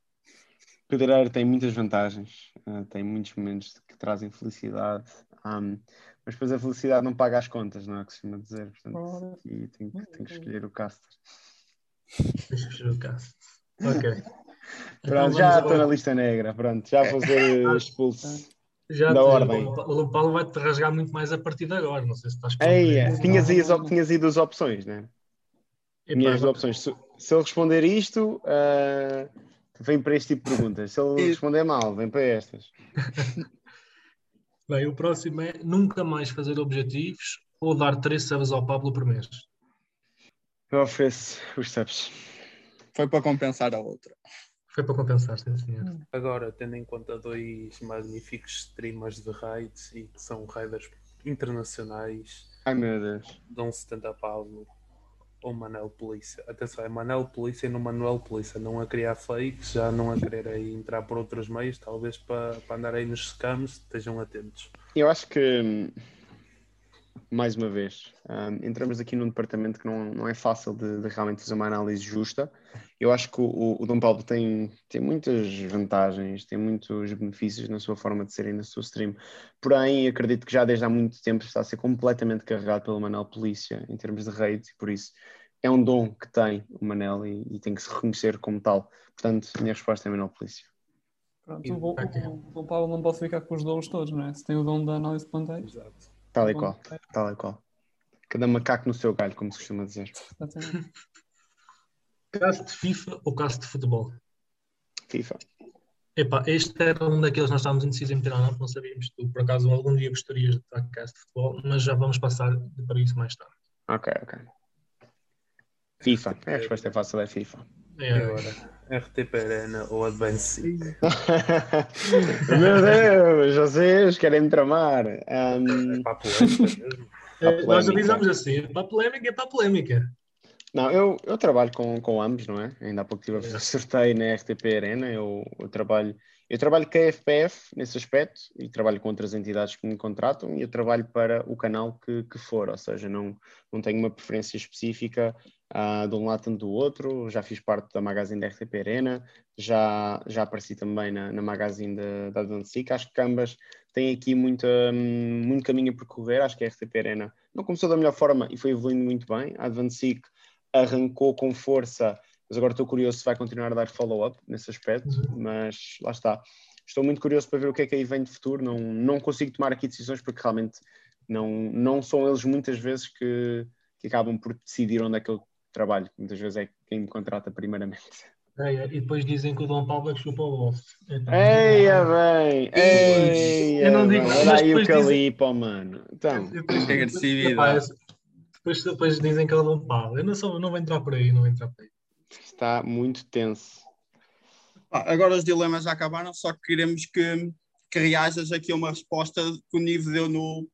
pedreiro tem muitas vantagens, uh, tem muitos momentos que trazem felicidade. Um, mas depois a felicidade não paga as contas, não é o que se chama dizer. Portanto, e tenho, tenho que escolher o caster. Escolher o caster. Ok. Pronto, então, já estou na lista negra. Pronto, já vou ser expulso. Já da te, ordem. O Paulo vai-te rasgar muito mais a partir de agora. Não sei se estás Ei, é. tinhas, ido, tinhas ido as opções, né? Tinhas as opções. Se, se, ele responder isto, uh, vem para este tipo de perguntas. Se ele responder mal, vem para estas. Bem, o próximo é nunca mais fazer objetivos ou dar três subs ao Pablo por mês. Eu ofereço os subs. Foi para compensar a outra. Foi para compensar, sim, senhor. Agora, tendo em conta dois magníficos streamers de raids e que são raiders internacionais. Ai meu Deus. Dão 70 Pablo ou Manel Polícia. Atenção, é Manel Polícia e não Manuel Polícia. Não a criar fakes, já não a querer aí entrar por outros meios, talvez para, para andar aí nos scams, estejam atentos. Eu acho que, mais uma vez, um, entramos aqui num departamento que não, não é fácil de, de realmente fazer uma análise justa. Eu acho que o, o Dom Paulo tem, tem muitas vantagens, tem muitos benefícios na sua forma de ser e na sua stream. Porém, acredito que já desde há muito tempo está a ser completamente carregado pelo Manel Polícia em termos de raids e por isso é um dom que tem o Manel e, e tem que se reconhecer como tal. Portanto, a minha resposta é Manel Polícia. Pronto, o, o, o, Paulo não pode ficar com os dons todos, não é? Se tem o dom da análise de plantéis. Exato. Tal e qual, tal e qual. Cada macaco no seu galho, como se costuma dizer. Caso de FIFA ou caso de futebol? FIFA. Epá, este era um daqueles que nós estávamos indecisos em meter ou não, não sabíamos. Tu, por acaso, algum dia gostarias de estar caso de futebol, mas já vamos passar para isso mais tarde. Ok, ok. FIFA. A resposta é fácil, é FIFA. É agora. RTP Arena ou Advance Meu Deus, vocês querem tramar. Um... É para a polémica mesmo. É, nós avisamos assim, para a polémica é para a polémica. Não, eu, eu trabalho com, com ambos, não é? Ainda há pouco tive a fazer sorteio na RTP Arena. Eu, eu, trabalho, eu trabalho com a FPF nesse aspecto e trabalho com outras entidades que me contratam e eu trabalho para o canal que, que for, ou seja, não, não tenho uma preferência específica uh, de um lado tanto do outro. Já fiz parte da magazine da RTP Arena, já, já apareci também na, na magazine da, da Advancic. Acho que ambas têm aqui muita, muito caminho a percorrer. Acho que a RTP Arena não começou da melhor forma e foi evoluindo muito bem. A Advancic arrancou com força, mas agora estou curioso se vai continuar a dar follow-up nesse aspecto, uhum. mas lá está. Estou muito curioso para ver o que é que aí vem de futuro. Não, não consigo tomar aqui decisões porque realmente não, não são eles muitas vezes que, que acabam por decidir onde é que eu trabalho. Muitas vezes é quem me contrata primeiramente. É, é, e depois dizem que o Dom Paulo é que chupa o osso. Então, Eia bem! Eia Eu não digo bem. Olha aí o depois dizem- Calipo, mano. Então, depois- Que agressividade. Depois, depois dizem que é o Dom Paulo. Eu não, sou, não vou entrar por aí, não vou entrar por aí. está muito tenso. Ah, agora os dilemas já acabaram, só que queremos que, que reajas aqui a uma resposta que o Nive deu no,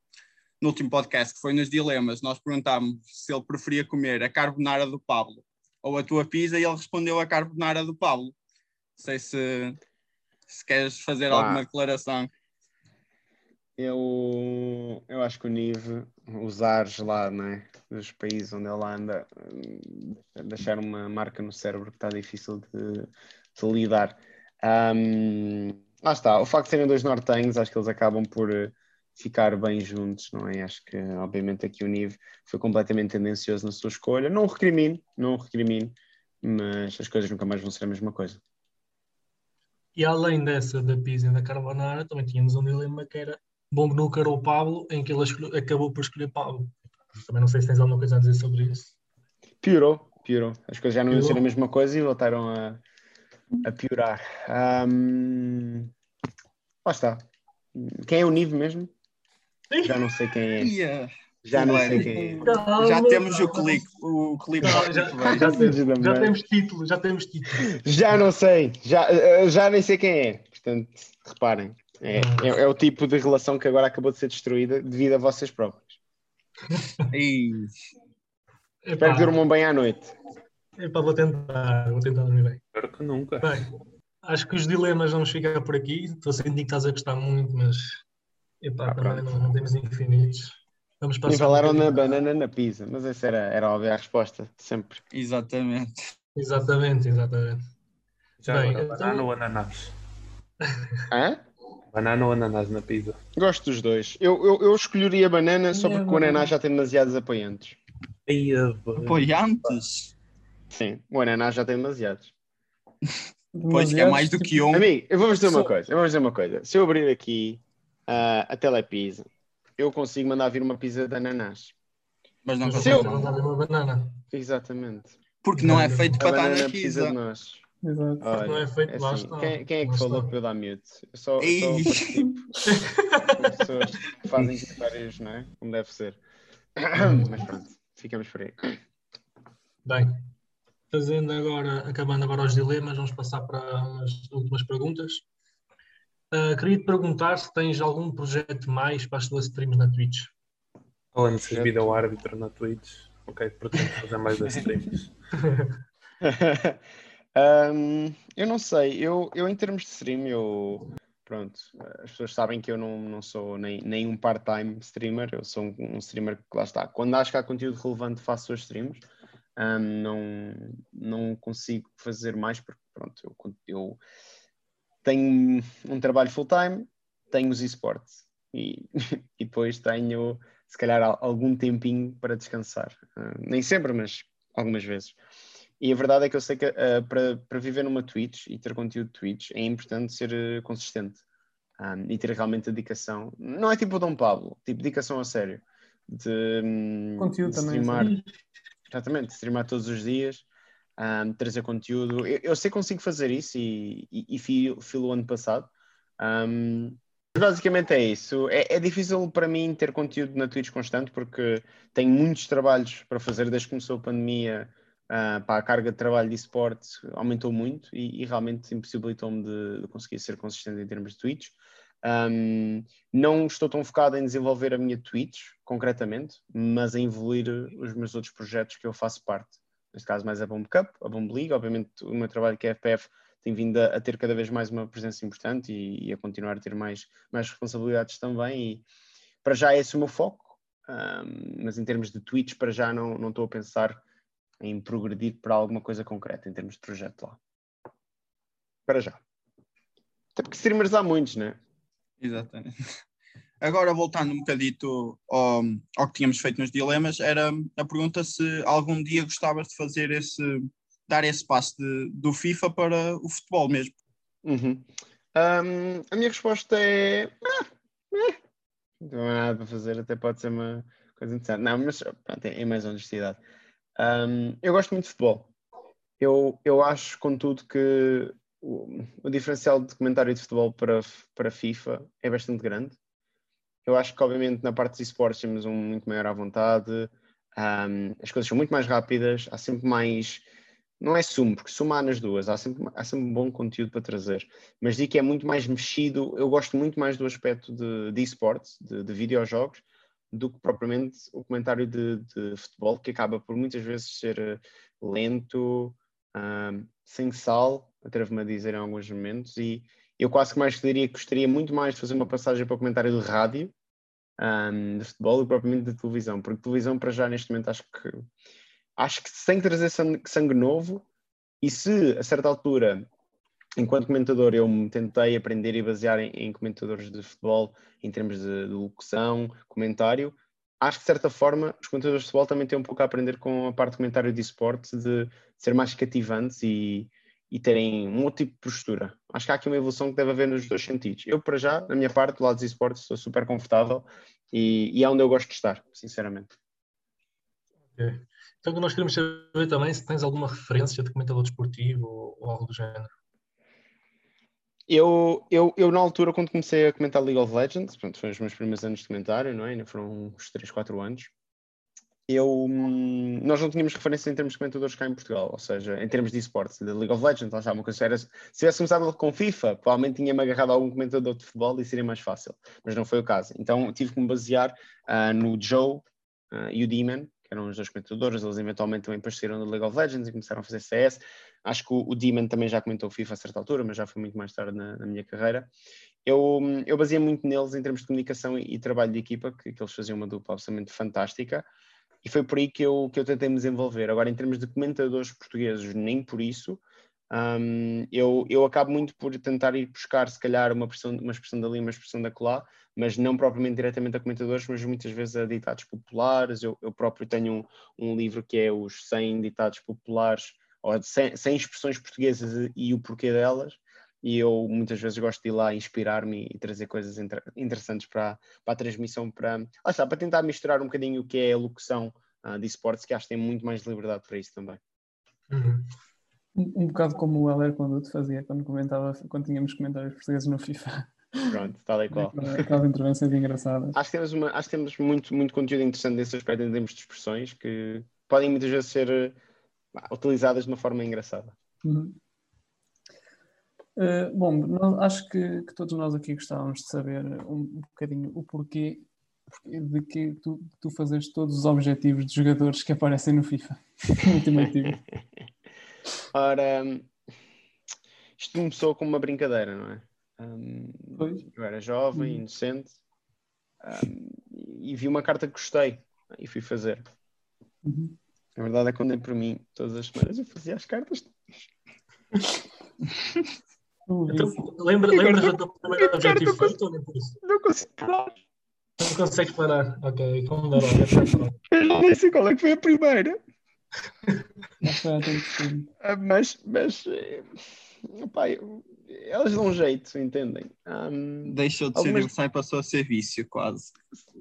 no último podcast, que foi nos dilemas. Nós perguntámos se ele preferia comer a carbonara do Pablo ou a tua pizza e ele respondeu a carbonara do Pablo. Não sei se, se queres fazer Pá. alguma declaração. Eu, eu acho que o Nive, os ares lá, né, dos países onde ele anda, hum, deixar uma marca no cérebro que está difícil de, de lidar. Hum, lá está, o facto de serem dois nortenhos, acho que eles acabam por ficar bem juntos, não é? Acho que, obviamente, aqui o Nive foi completamente tendencioso na sua escolha. Não o recrimino, não o recrimino, mas as coisas nunca mais vão ser a mesma coisa. E além dessa da pizza e da carbonara, também tínhamos um dilema que era Bom Gnúcar ou Pablo, em que ele escolhe- acabou por escolher Pablo. Também não sei se tens alguma coisa a dizer sobre isso. Piorou, piorou. As coisas já não iam ser a mesma coisa e voltaram a, a piorar. Ahm, lá está. Quem é o Nive mesmo? Já não sei quem é. Ia. Já não sei quem é. Já temos o clipe, o clipe Já, ao já, já já mãe. temos título, já temos título. Já não sei. Já, eh, já nem sei quem é. Portanto, reparem. É, é, é o tipo de relação que agora acabou de ser destruída devido a vocês próprios. Ih, Espero que durmam bem à noite. Epá, vou tentar, vou tentar dormir bem. Espero que nunca. Bem, acho que os dilemas vamos ficar por aqui. Estou a sentir que estás a gostar muito, mas epá, Ah, também pronto. não, não temos infinitos. Vamos E passar. falaram um na banana na pizza, mas essa era, era óbvia a resposta, sempre. exatamente. Exatamente, exatamente. Já Bem, agora, então- banana ou ananás? Hã? Banana ou ananás na pizza? Gosto dos dois. Eu, eu, eu escolheria banana só É, porque o ananás já tem demasiados apoiantes. Apoiantes. Sim, o ananás já tem demasiados. Pois que é mais do que um. Amigo, eu vou-vos dizer uma coisa. Eu vou dizer uma coisa. Se eu abrir aqui ah, a telepizza, eu consigo mandar vir uma pizza de ananás. Mas não consigo. eu- vamos dar uma banana. Exatamente. Porque não é feito A para estar na pizza. de nós. Exato. Olha, Não é feito, é lá assim, está. Quem, quem é que Lá falou está. para eu dar mute? Eu só, eu só Ei. participo pessoas que fazem comentários, não é? Como deve ser. Mas pronto, ficamos por aí. Bem, fazendo agora, acabando agora os dilemas, vamos passar para umas últimas perguntas. Ah, queria te perguntar se tens algum projeto mais para as tuas streams na Twitch. Além de ser vídeo árbitro na Twitch, ok, pretendo fazer mais das streams. Hum, eu não sei, eu, eu em termos de stream, eu pronto, as pessoas sabem que eu não, não sou nem, nem um part-time streamer, eu sou um, um streamer que lá está. Quando acho que há conteúdo relevante, faço os streams. Hum, não, não consigo fazer mais porque pronto, eu, eu tenho um trabalho full-time, tenho os esportes e, e depois tenho se calhar al- algum tempinho para descansar. Hum, nem sempre, mas algumas vezes. E a verdade é que eu sei que uh, para, para viver numa Twitch e ter conteúdo de Twitch é importante ser uh, consistente um, e ter realmente dedicação. Não é tipo o Dom Pablo, tipo dedicação a sério. De, um, Conteúdo de também, streamar, exatamente, streamar todos os dias, um, trazer conteúdo. Eu, eu sei que consigo fazer isso e, e, e fui, o ano passado. Um, basicamente é isso. É, é difícil para mim ter conteúdo na Twitch constante porque tenho muitos trabalhos para fazer desde que começou a pandemia. Uh, pá, a carga de trabalho de esporte aumentou muito e, e realmente impossibilitou-me de, de, conseguir ser consistente em termos de Twitch. Um, não estou tão focado em desenvolver a minha Twitch, concretamente, mas em evoluir os meus outros projetos que eu faço parte. Neste caso, mais a Bomb Cup, a Bomb League. Obviamente, o meu trabalho que é FPF tem vindo a, a, ter cada vez mais uma presença importante e, e, a continuar a ter mais, mais responsabilidades também. E para já é esse o meu foco, um, mas em termos de Twitch, para já não, não estou a pensar em progredir para alguma coisa concreta em termos de projeto lá. Para já. Até porque streamers há muitos, né? Exatamente. Agora, voltando um bocadito ao, ao que tínhamos feito nos dilemas, era a pergunta se algum dia gostavas de fazer esse, dar esse passo de, do FIFA para o futebol mesmo. Uhum. Um, a minha resposta é. Ah, eh, não tenho nada para fazer, até pode ser uma coisa interessante. Não, mas pronto, é, é mais honestidade. Um, eu gosto muito de futebol. Eu, eu acho, contudo, que o, o diferencial de comentário de futebol para, para FIFA é bastante grande. Eu acho que, obviamente, na parte de esportes temos um muito maior à vontade, um, as coisas são muito mais rápidas, há sempre mais. Não é sumo, porque sumo há nas duas, há sempre, há sempre um bom conteúdo para trazer. Mas digo que é muito mais mexido, eu gosto muito mais do aspecto de, de esportes, de, de videojogos, do que propriamente o comentário de, de, futebol, que acaba por muitas vezes ser eh, lento, um, sem sal, atrevo-me a dizer em alguns momentos, e eu quase que mais diria que gostaria muito mais de fazer uma passagem para o comentário de rádio um, de futebol do que propriamente de televisão, porque televisão para já neste momento acho que acho que sem trazer sangue, sangue novo e se a certa altura enquanto comentador, eu me tentei aprender e basear em, em comentadores de futebol em termos de, de, locução, comentário. Acho que, de certa forma, os comentadores de futebol também têm um pouco a aprender com a parte de comentário de esporte, de ser mais cativantes e, e terem um outro tipo de postura. Acho que há aqui uma evolução que deve haver nos dois sentidos. Eu, para já, na minha parte, do lado dos esportes, estou super confortável e, e é onde eu gosto de estar, sinceramente. Okay. Então, nós queremos saber também se tens alguma referência de comentador desportivo ou, ou algo do género. Eu, eu, eu, na altura, quando comecei a comentar League of Legends, portanto, foi os meus primeiros anos de comentário, não é? Ainda foram uns 3, 4 anos. Eu, hum, nós não tínhamos referência em termos de comentadores cá em Portugal, ou seja, em termos de esportes, de League of Legends, lá uma coisa se tivesse começado com FIFA, provavelmente tinha-me agarrado a algum comentador de futebol e seria mais fácil, mas não foi o caso. Então tive que me basear uh, no Joe uh, e o Demon, que eram os dois comentadores, eles eventualmente também apareceram no League of Legends e começaram a fazer CS. Acho que o, o Demon também já comentou FIFA a certa altura, mas já foi muito mais tarde na, na minha carreira. Eu, eu baseei muito neles em termos de comunicação e, e trabalho de equipa, que, que, eles faziam uma dupla absolutamente fantástica, e foi por aí que eu, que eu tentei me desenvolver. Agora, em termos de comentadores portugueses, nem por isso. Um, eu, eu acabo muito por tentar ir buscar, se calhar, uma, expressão, uma expressão dali, uma expressão da lá, mas não propriamente diretamente a comentadores, mas muitas vezes a ditados populares. Eu, eu próprio tenho um, um livro que é os 100 ditados populares ou sem, sem expressões portuguesas e o porquê delas, e eu muitas vezes gosto de ir lá inspirar-me e trazer coisas inter interessantes para, para a transmissão, para, ah, está, para tentar misturar um bocadinho o que é a locução uh, de esportes, que acho que tem muito mais liberdade para isso também. Uhum. Um, um, bocado como o Heller Conduto fazia quando comentava, quando tínhamos comentários portugueses no FIFA. Pronto, tal e qual. Aquelas intervenções engraçadas. Acho que temos, uma, acho que temos muito, muito conteúdo interessante nesse aspecto em termos de expressões que podem muitas vezes ser utilizadas de uma forma engraçada. Uhum. Uh, bom, acho que, que, todos nós aqui gostávamos de saber um, bocadinho o porquê de que tu, tu fazes todos os objetivos de jogadores que aparecem no FIFA Ultimate Ora, isto começou como uma brincadeira, não é? Um, eu era jovem, uhum. inocente um, e vi uma carta que gostei e fui fazer. Uhum. A verdade é que quando é por mim, todas as semanas eu fazia as cartas. então, lembra, lembras da tua primeira objetivo feito ou nem por isso? Não consigo parar. Não consegues parar? Ok, como dar Eu não sei qual é que foi a primeira. Ah, mas, mas eh, pai, elas dão um jeito, entendem? Um, Deixou de algumas... ser sai passou a ser vício, quase.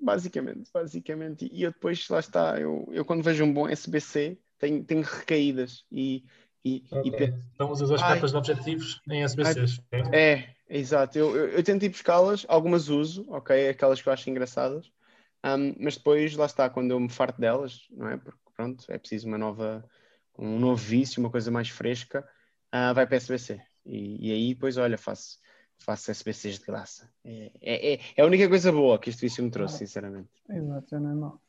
Basicamente, basicamente. E eu depois, lá está, eu, eu quando vejo um bom SBC, tenho, tenho recaídas e. e, okay. e... Então usas as cartas de objetivos em SBCs. É, é exato. Eu, eu, eu tento ir buscá-las, algumas uso, ok? Aquelas que eu acho engraçadas. Um, mas depois, lá está, quando eu me farto delas, não é? Porque pronto, é preciso uma nova, um novo vício, uma coisa mais fresca, uh, vai para SBC. E, e aí, depois, olha, faço, faço SBCs de graça. É, é, é, é a única coisa boa que este vício me trouxe, sinceramente. Exato, não é mau.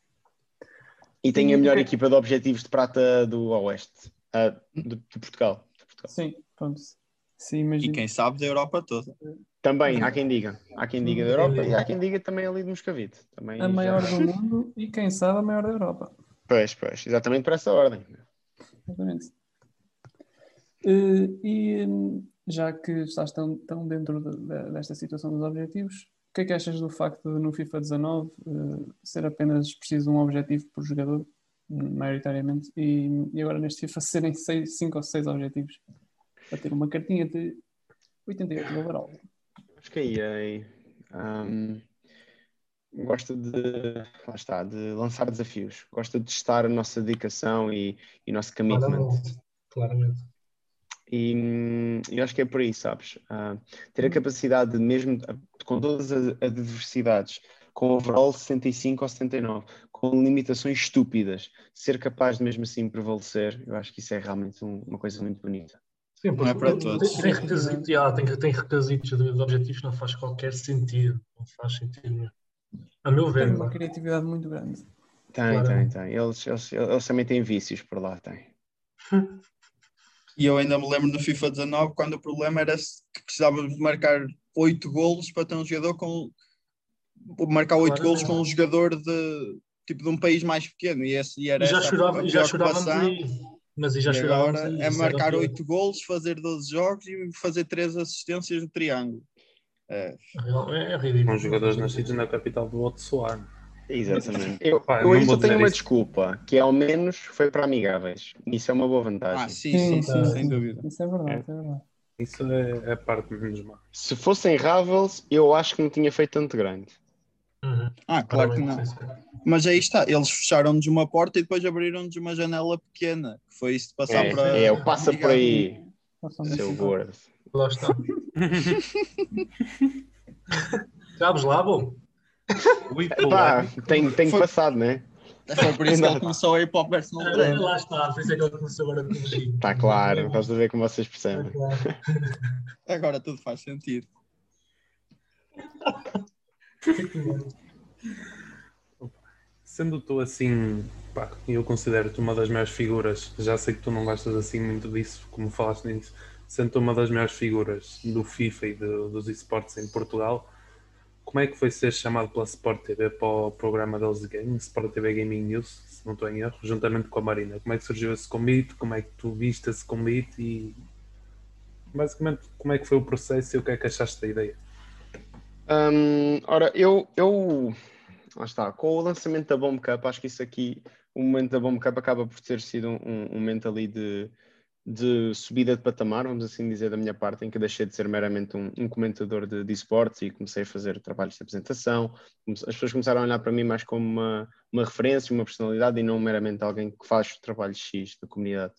E tenho a melhor equipa de objetivos de prata do Oeste, uh, de, de, Portugal, de, Portugal, Sim, pronto. Sim, E quem sabe da Europa toda. Também, há quem diga. Há quem diga da Europa e há quem diga também ali de Moscavide. Também a maior já... do mundo e quem sabe a maior da Europa. Pois, pois, exatamente por essa ordem. Exatamente. Uh, e já que estás tão, tão dentro de, de, desta situação dos objetivos, o que é que achas do facto de no FIFA 19 uh, ser apenas preciso um objetivo por jogador, maioritariamente, e, e agora neste FIFA serem 5 ou 6 objetivos para ter uma cartinha de 88 de overall? Acho que aí é. Um, gosta de, lá está, de lançar desafios, gosta de testar a nossa dedicação e, e nosso commitment. Claramente. E eu acho que é por aí, sabes? Uh, ter a capacidade de, mesmo com todas as adversidades, com overall 65 ou 79, com limitações estúpidas, ser capaz de mesmo assim prevalecer, eu acho que isso é realmente um, uma coisa muito bonita. Sim, não é para todos. Tem, tem, requisitos, yeah, tem, tem requisitos de, de objetivos, não faz qualquer sentido. Não faz sentido. A meu ver. Tem uma criatividade muito grande. Tem, claro. tem, tem. Eles, eles, eles também têm vícios por lá, tem. E eu ainda me lembro no FIFA 19 quando o problema era que precisávamos marcar 8 golos para ter um jogador com marcar 8 claro, golos com um jogador de tipo de um país mais pequeno e, esse, e era e já chorava, já chorávamos aí. Mas já agora é marcar 8 golos, fazer 12 jogos e fazer 3 assistências no triângulo. É, é, é ridículo. Com jogadores nascidos na capital do Botsuana. Exatamente. Eu, Pá, eu só tenho uma isso. desculpa, que ao menos foi para amigáveis. Isso é uma boa vantagem. Ah, sim, sim, sim, sim sem dúvida. Isso é verdade, é. isso é verdade. Isso é, é parte menos má. Se fossem Ravels, eu acho que não tinha feito tanto grande. Ah, claro que não. Mas aí está, eles fecharam-nos uma porta e depois abriram-nos uma janela pequena, que foi isso de passar é, para. É, o passa por aí, seu gordo. Lá está. Sabes lá, bom? Pá, tem, tem foi... passado, né? Foi por isso que ele começou a ir para o personal trainer. Lá está, por isso é que ele começou agora a corrigir. Está claro, estás a ver como vocês percebem. Tá claro. Agora tudo faz sentido. Sendo tu assim, pá, eu considero-te uma das maiores figuras, já sei que tu não gostas assim muito disso, como falaste nisso, sendo uma das maiores figuras do FIFA e dos esportes em Portugal, como é que foi ser chamado pela Sport TV para o programa deles de game, Sport TV Gaming News, se não estou em erro, juntamente com a Marina? Como é que surgiu esse convite? Como é que tu viste esse convite? E basicamente, como é que foi o processo e o que é que achaste da ideia? Um, ora, eu, eu. Lá está, com o lançamento da Bomb Cup, acho que isso aqui, o momento da Bomb Cup acaba por ter sido um, um momento ali de de subida de patamar, vamos assim dizer, da minha parte, em que deixei de ser meramente um, um comentador de, de esportes e comecei a fazer trabalhos de apresentação. As pessoas começaram a olhar para mim mais como uma, uma referência, uma personalidade e não meramente alguém que faz trabalho X da comunidade.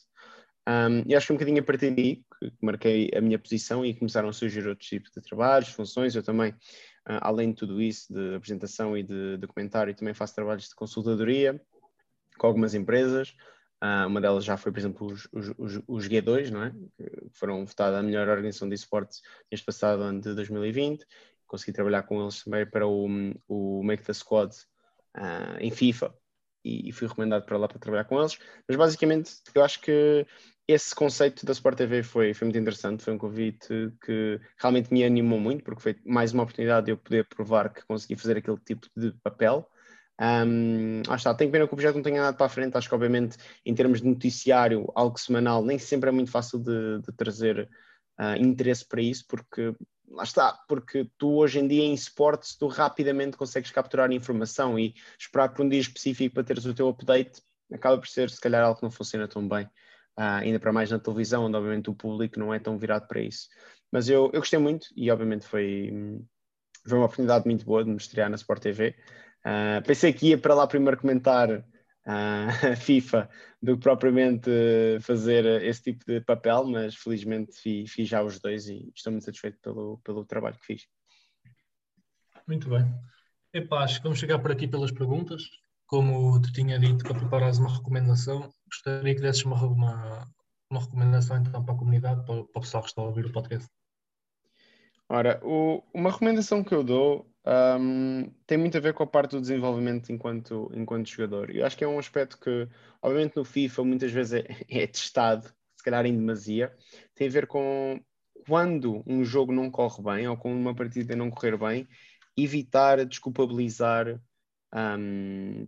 Um, e acho que um bocadinho a partir daí que marquei a minha posição e começaram a surgir outros tipos de trabalhos, funções. Eu também, além de tudo isso, de apresentação e de, comentário, também faço trabalhos de consultadoria com algumas empresas. Uh, uma delas já foi, por exemplo, os, os, os, G2, não é? que foram votados a melhor organização de esportes neste passado ano de 2020. Consegui trabalhar com eles também para o, o Make the Squad uh, em FIFA e, e, fui recomendado para lá para trabalhar com eles. Mas basicamente, eu acho que esse conceito da Sport TV foi, foi muito interessante. Foi um convite que realmente me animou muito, porque foi mais uma oportunidade de eu poder provar que consegui fazer aquele tipo de papel um, ah, está, tenho pena que o projeto não tenha andado para a frente. Acho que, obviamente, em termos de noticiário, algo semanal, nem sempre é muito fácil de, de trazer uh, interesse para isso, porque lá está, porque tu hoje em dia em esportes tu rapidamente consegues capturar informação e esperar por um dia específico para teres o teu update acaba por ser se calhar algo que não funciona tão bem, uh, ainda para mais na televisão, onde obviamente o público não é tão virado para isso. Mas eu, eu gostei muito e obviamente foi, foi uma oportunidade muito boa de me estrear na Sport TV. Uh, pensei que ia para lá primeiro comentar uh, a FIFA do que propriamente fazer esse tipo de papel, mas felizmente fiz, fiz, já os dois e estou muito satisfeito pelo, pelo trabalho que fiz. Muito bem. Epá, acho que vamos chegar por aqui pelas perguntas. Como te tinha dito para preparares uma recomendação, gostaria que desses uma, uma, uma recomendação então para a comunidade, para, para o pessoal que está a ouvir o podcast. Ora, o, uma recomendação que eu dou um, tem muito a ver com a parte do desenvolvimento enquanto, enquanto jogador. Eu acho que é um aspecto que, obviamente, no FIFA muitas vezes é, é testado, se calhar em demasia. Tem a ver com quando um jogo não corre bem ou quando uma partida não correr bem, evitar desculpabilizar um,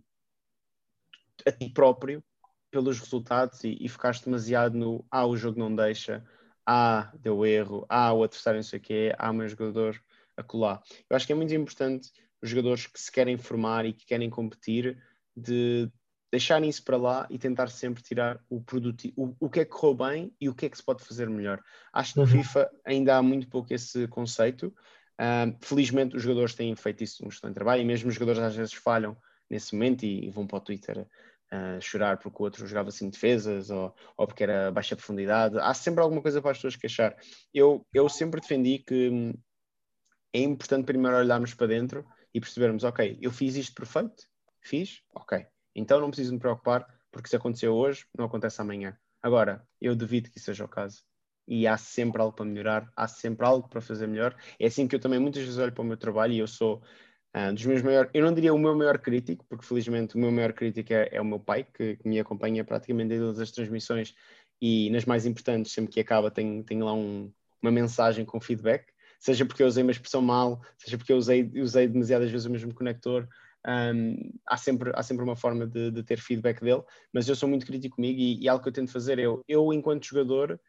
a ti próprio pelos resultados e, e demasiado no ah, o jogo não deixa, ah, deu erro, ah, o adversário não sei o quê, ah, o meu jogador acolá. Eu acho que é muito importante os jogadores que se querem formar e que querem competir de deixarem isso para lá e tentar sempre tirar o produto, o, o que é que correu bem e o que é que se pode fazer melhor. Acho que no uhum. FIFA ainda há muito pouco esse conceito. Uh, felizmente os jogadores têm feito isso um excelente trabalho e mesmo os jogadores às vezes falham nesse momento e, e vão para o Twitter chorar porque o outro jogava sem defesas ou, ou porque era baixa profundidade. Há sempre alguma coisa para as pessoas queixar. Eu, eu sempre defendi que hum, é importante primeiro olharmos para dentro e percebermos, ok, eu fiz isto perfeito? Fiz? Ok. Então não preciso me preocupar porque se aconteceu hoje, não acontece amanhã. Agora, eu duvido que isso seja o caso. E há sempre algo para melhorar, há sempre algo para fazer melhor. É assim que eu também muitas vezes olho para o meu trabalho e eu sou uh, dos meus maiores, eu não diria o meu maior crítico, porque felizmente o meu maior crítico é, é o meu pai, que, que, me acompanha praticamente em todas as transmissões e nas mais importantes, sempre que acaba, tem, tem lá um, uma mensagem com feedback, seja porque eu usei uma expressão mal, seja porque eu usei, usei demasiadas vezes o mesmo conector. Um, há, sempre, há sempre uma forma de, de, ter feedback dele, mas eu sou muito crítico comigo e, e algo que eu tento fazer é eu, eu enquanto jogador,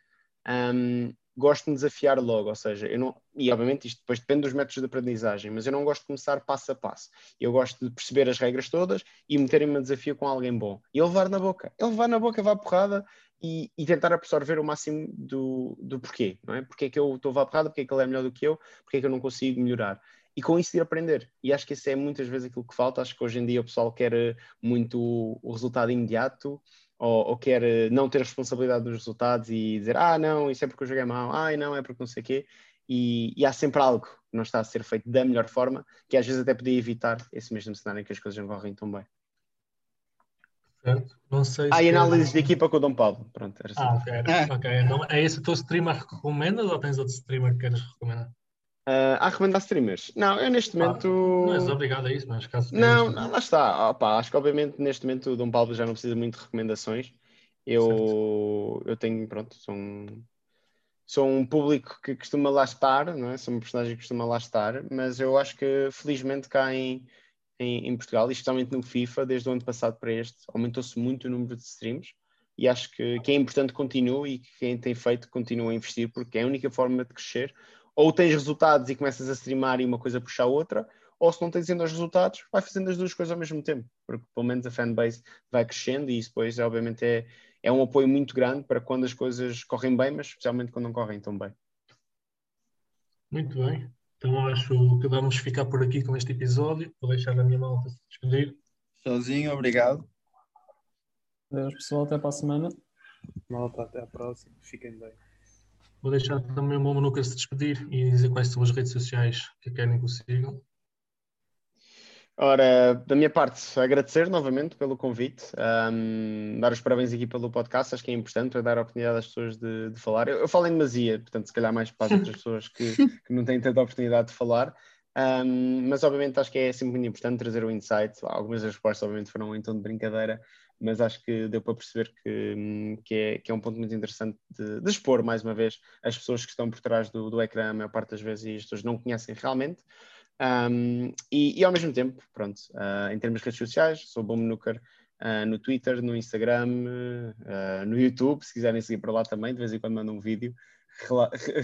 um, gosto de me desafiar logo, ou seja, eu não, e obviamente isto depois depende dos métodos de aprendizagem, mas eu não gosto de começar passo a passo. Eu gosto de perceber as regras todas e meterem-me a desafio com alguém bom. E levar na boca, ele levar na boca, vai a porrada e, e, tentar absorver o máximo do, do porquê, não é? Porque é que eu estou a porrada, porque é que ele é melhor do que eu, porque é que eu não consigo melhorar. E com isso ir aprender. E acho que isso é muitas vezes aquilo que falta. Acho que hoje em dia o pessoal quer muito o resultado imediato ou, ou, quer eh, não ter responsabilidade dos resultados e dizer, ah, não, isso é porque eu joguei mal, ah, não, é porque não sei o quê. E, e, há sempre algo que não está a ser feito da melhor forma, que às vezes até podia evitar esse mesmo cenário em que as coisas não correm tão bem. Certo. Não sei ah, e análises de equipa com o Dom Paulo. Pronto, ah, ok. É. okay. Então, é esse o teu streamer que recomendas ou tens outro streamer que queres recomendar? Uh, a recomendar streamers? Não, eu neste ah, momento. Não és obrigado a isso, mas caso. Não, não, lá está. Opa, acho que obviamente neste momento o Dom Paulo já não precisa muito de recomendações. Eu, eu tenho, pronto, sou um, sou um público que costuma lá estar, não é? sou uma personagem que costuma lá estar, mas eu acho que felizmente cá em, em, em Portugal, especialmente no FIFA, desde o ano passado para este, aumentou-se muito o número de streams e acho que, que é importante que continue e que quem tem feito continue a investir, porque é a única forma de crescer ou tens resultados e começas a streamar e uma coisa puxa a outra, ou se não tens ainda os resultados, vai fazendo as duas coisas ao mesmo tempo, porque pelo menos a fanbase vai crescendo e isso depois, obviamente, é, é um apoio muito grande para quando as coisas correm bem, mas especialmente quando não correm tão bem. Muito bem. Então acho que vamos ficar por aqui com este episódio. Vou deixar a minha malta se despedir. Sozinho, obrigado. Adeus, pessoal. Até para a semana. Malta, até à próxima. Fiquem bem. Vou deixar também o meu Manuca se despedir e dizer quais são as redes sociais que querem que o sigam. Ora, da minha parte, agradecer novamente pelo convite, um, dar os parabéns aqui pelo podcast, acho que é importante para dar a oportunidade às pessoas de, de falar. Eu, eu, falo em demasia, portanto, se calhar mais para as outras pessoas que, que, não têm tanta oportunidade de falar, um, mas obviamente acho que é sempre muito importante trazer o insight. Algumas das respostas, obviamente, foram em tom de brincadeira, mas acho que deu para perceber que, que, é, que é um ponto muito interessante de, de, expor, mais uma vez, as pessoas que estão por trás do, do ecrã, a maior parte das vezes, e as pessoas não conhecem realmente. Um, e, e, ao mesmo tempo, pronto, uh, em termos de redes sociais, sou Bom Menucar uh, no Twitter, no Instagram, uh, no YouTube, se quiserem seguir para lá também, de vez em quando mando um vídeo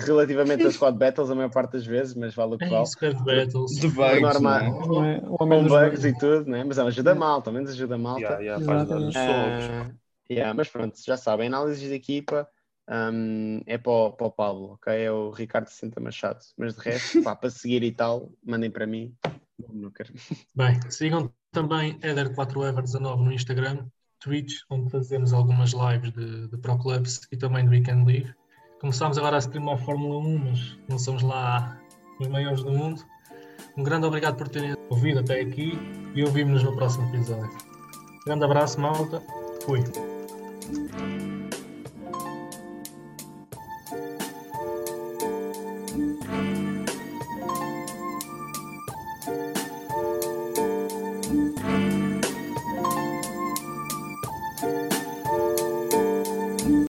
relativamente a squad battles a maior parte das vezes, mas vale o que é vale. Squad battles. De bugs, normal, é? com bugs e tudo, né? mas ajuda mal, pelo menos ajuda mal. Yeah, yeah, faz uh, yeah, mas pronto, já sabem, análises de equipa um, é para o, para o Pablo, ok? É o Ricardo Senta Machado, mas de resto, pá, para seguir e tal, mandem para mim. Não quero. Bem, sigam também Eder4Ever19 no Instagram, Twitch, onde fazemos algumas lives de, de Pro Clubs e também do Weekend League. Começámos agora a streamar a Fórmula 1, mas não somos lá os maiores do mundo. Um grande obrigado por terem ouvido até aqui e ouvimos-nos no próximo episódio. Grande abraço, malta. Fui.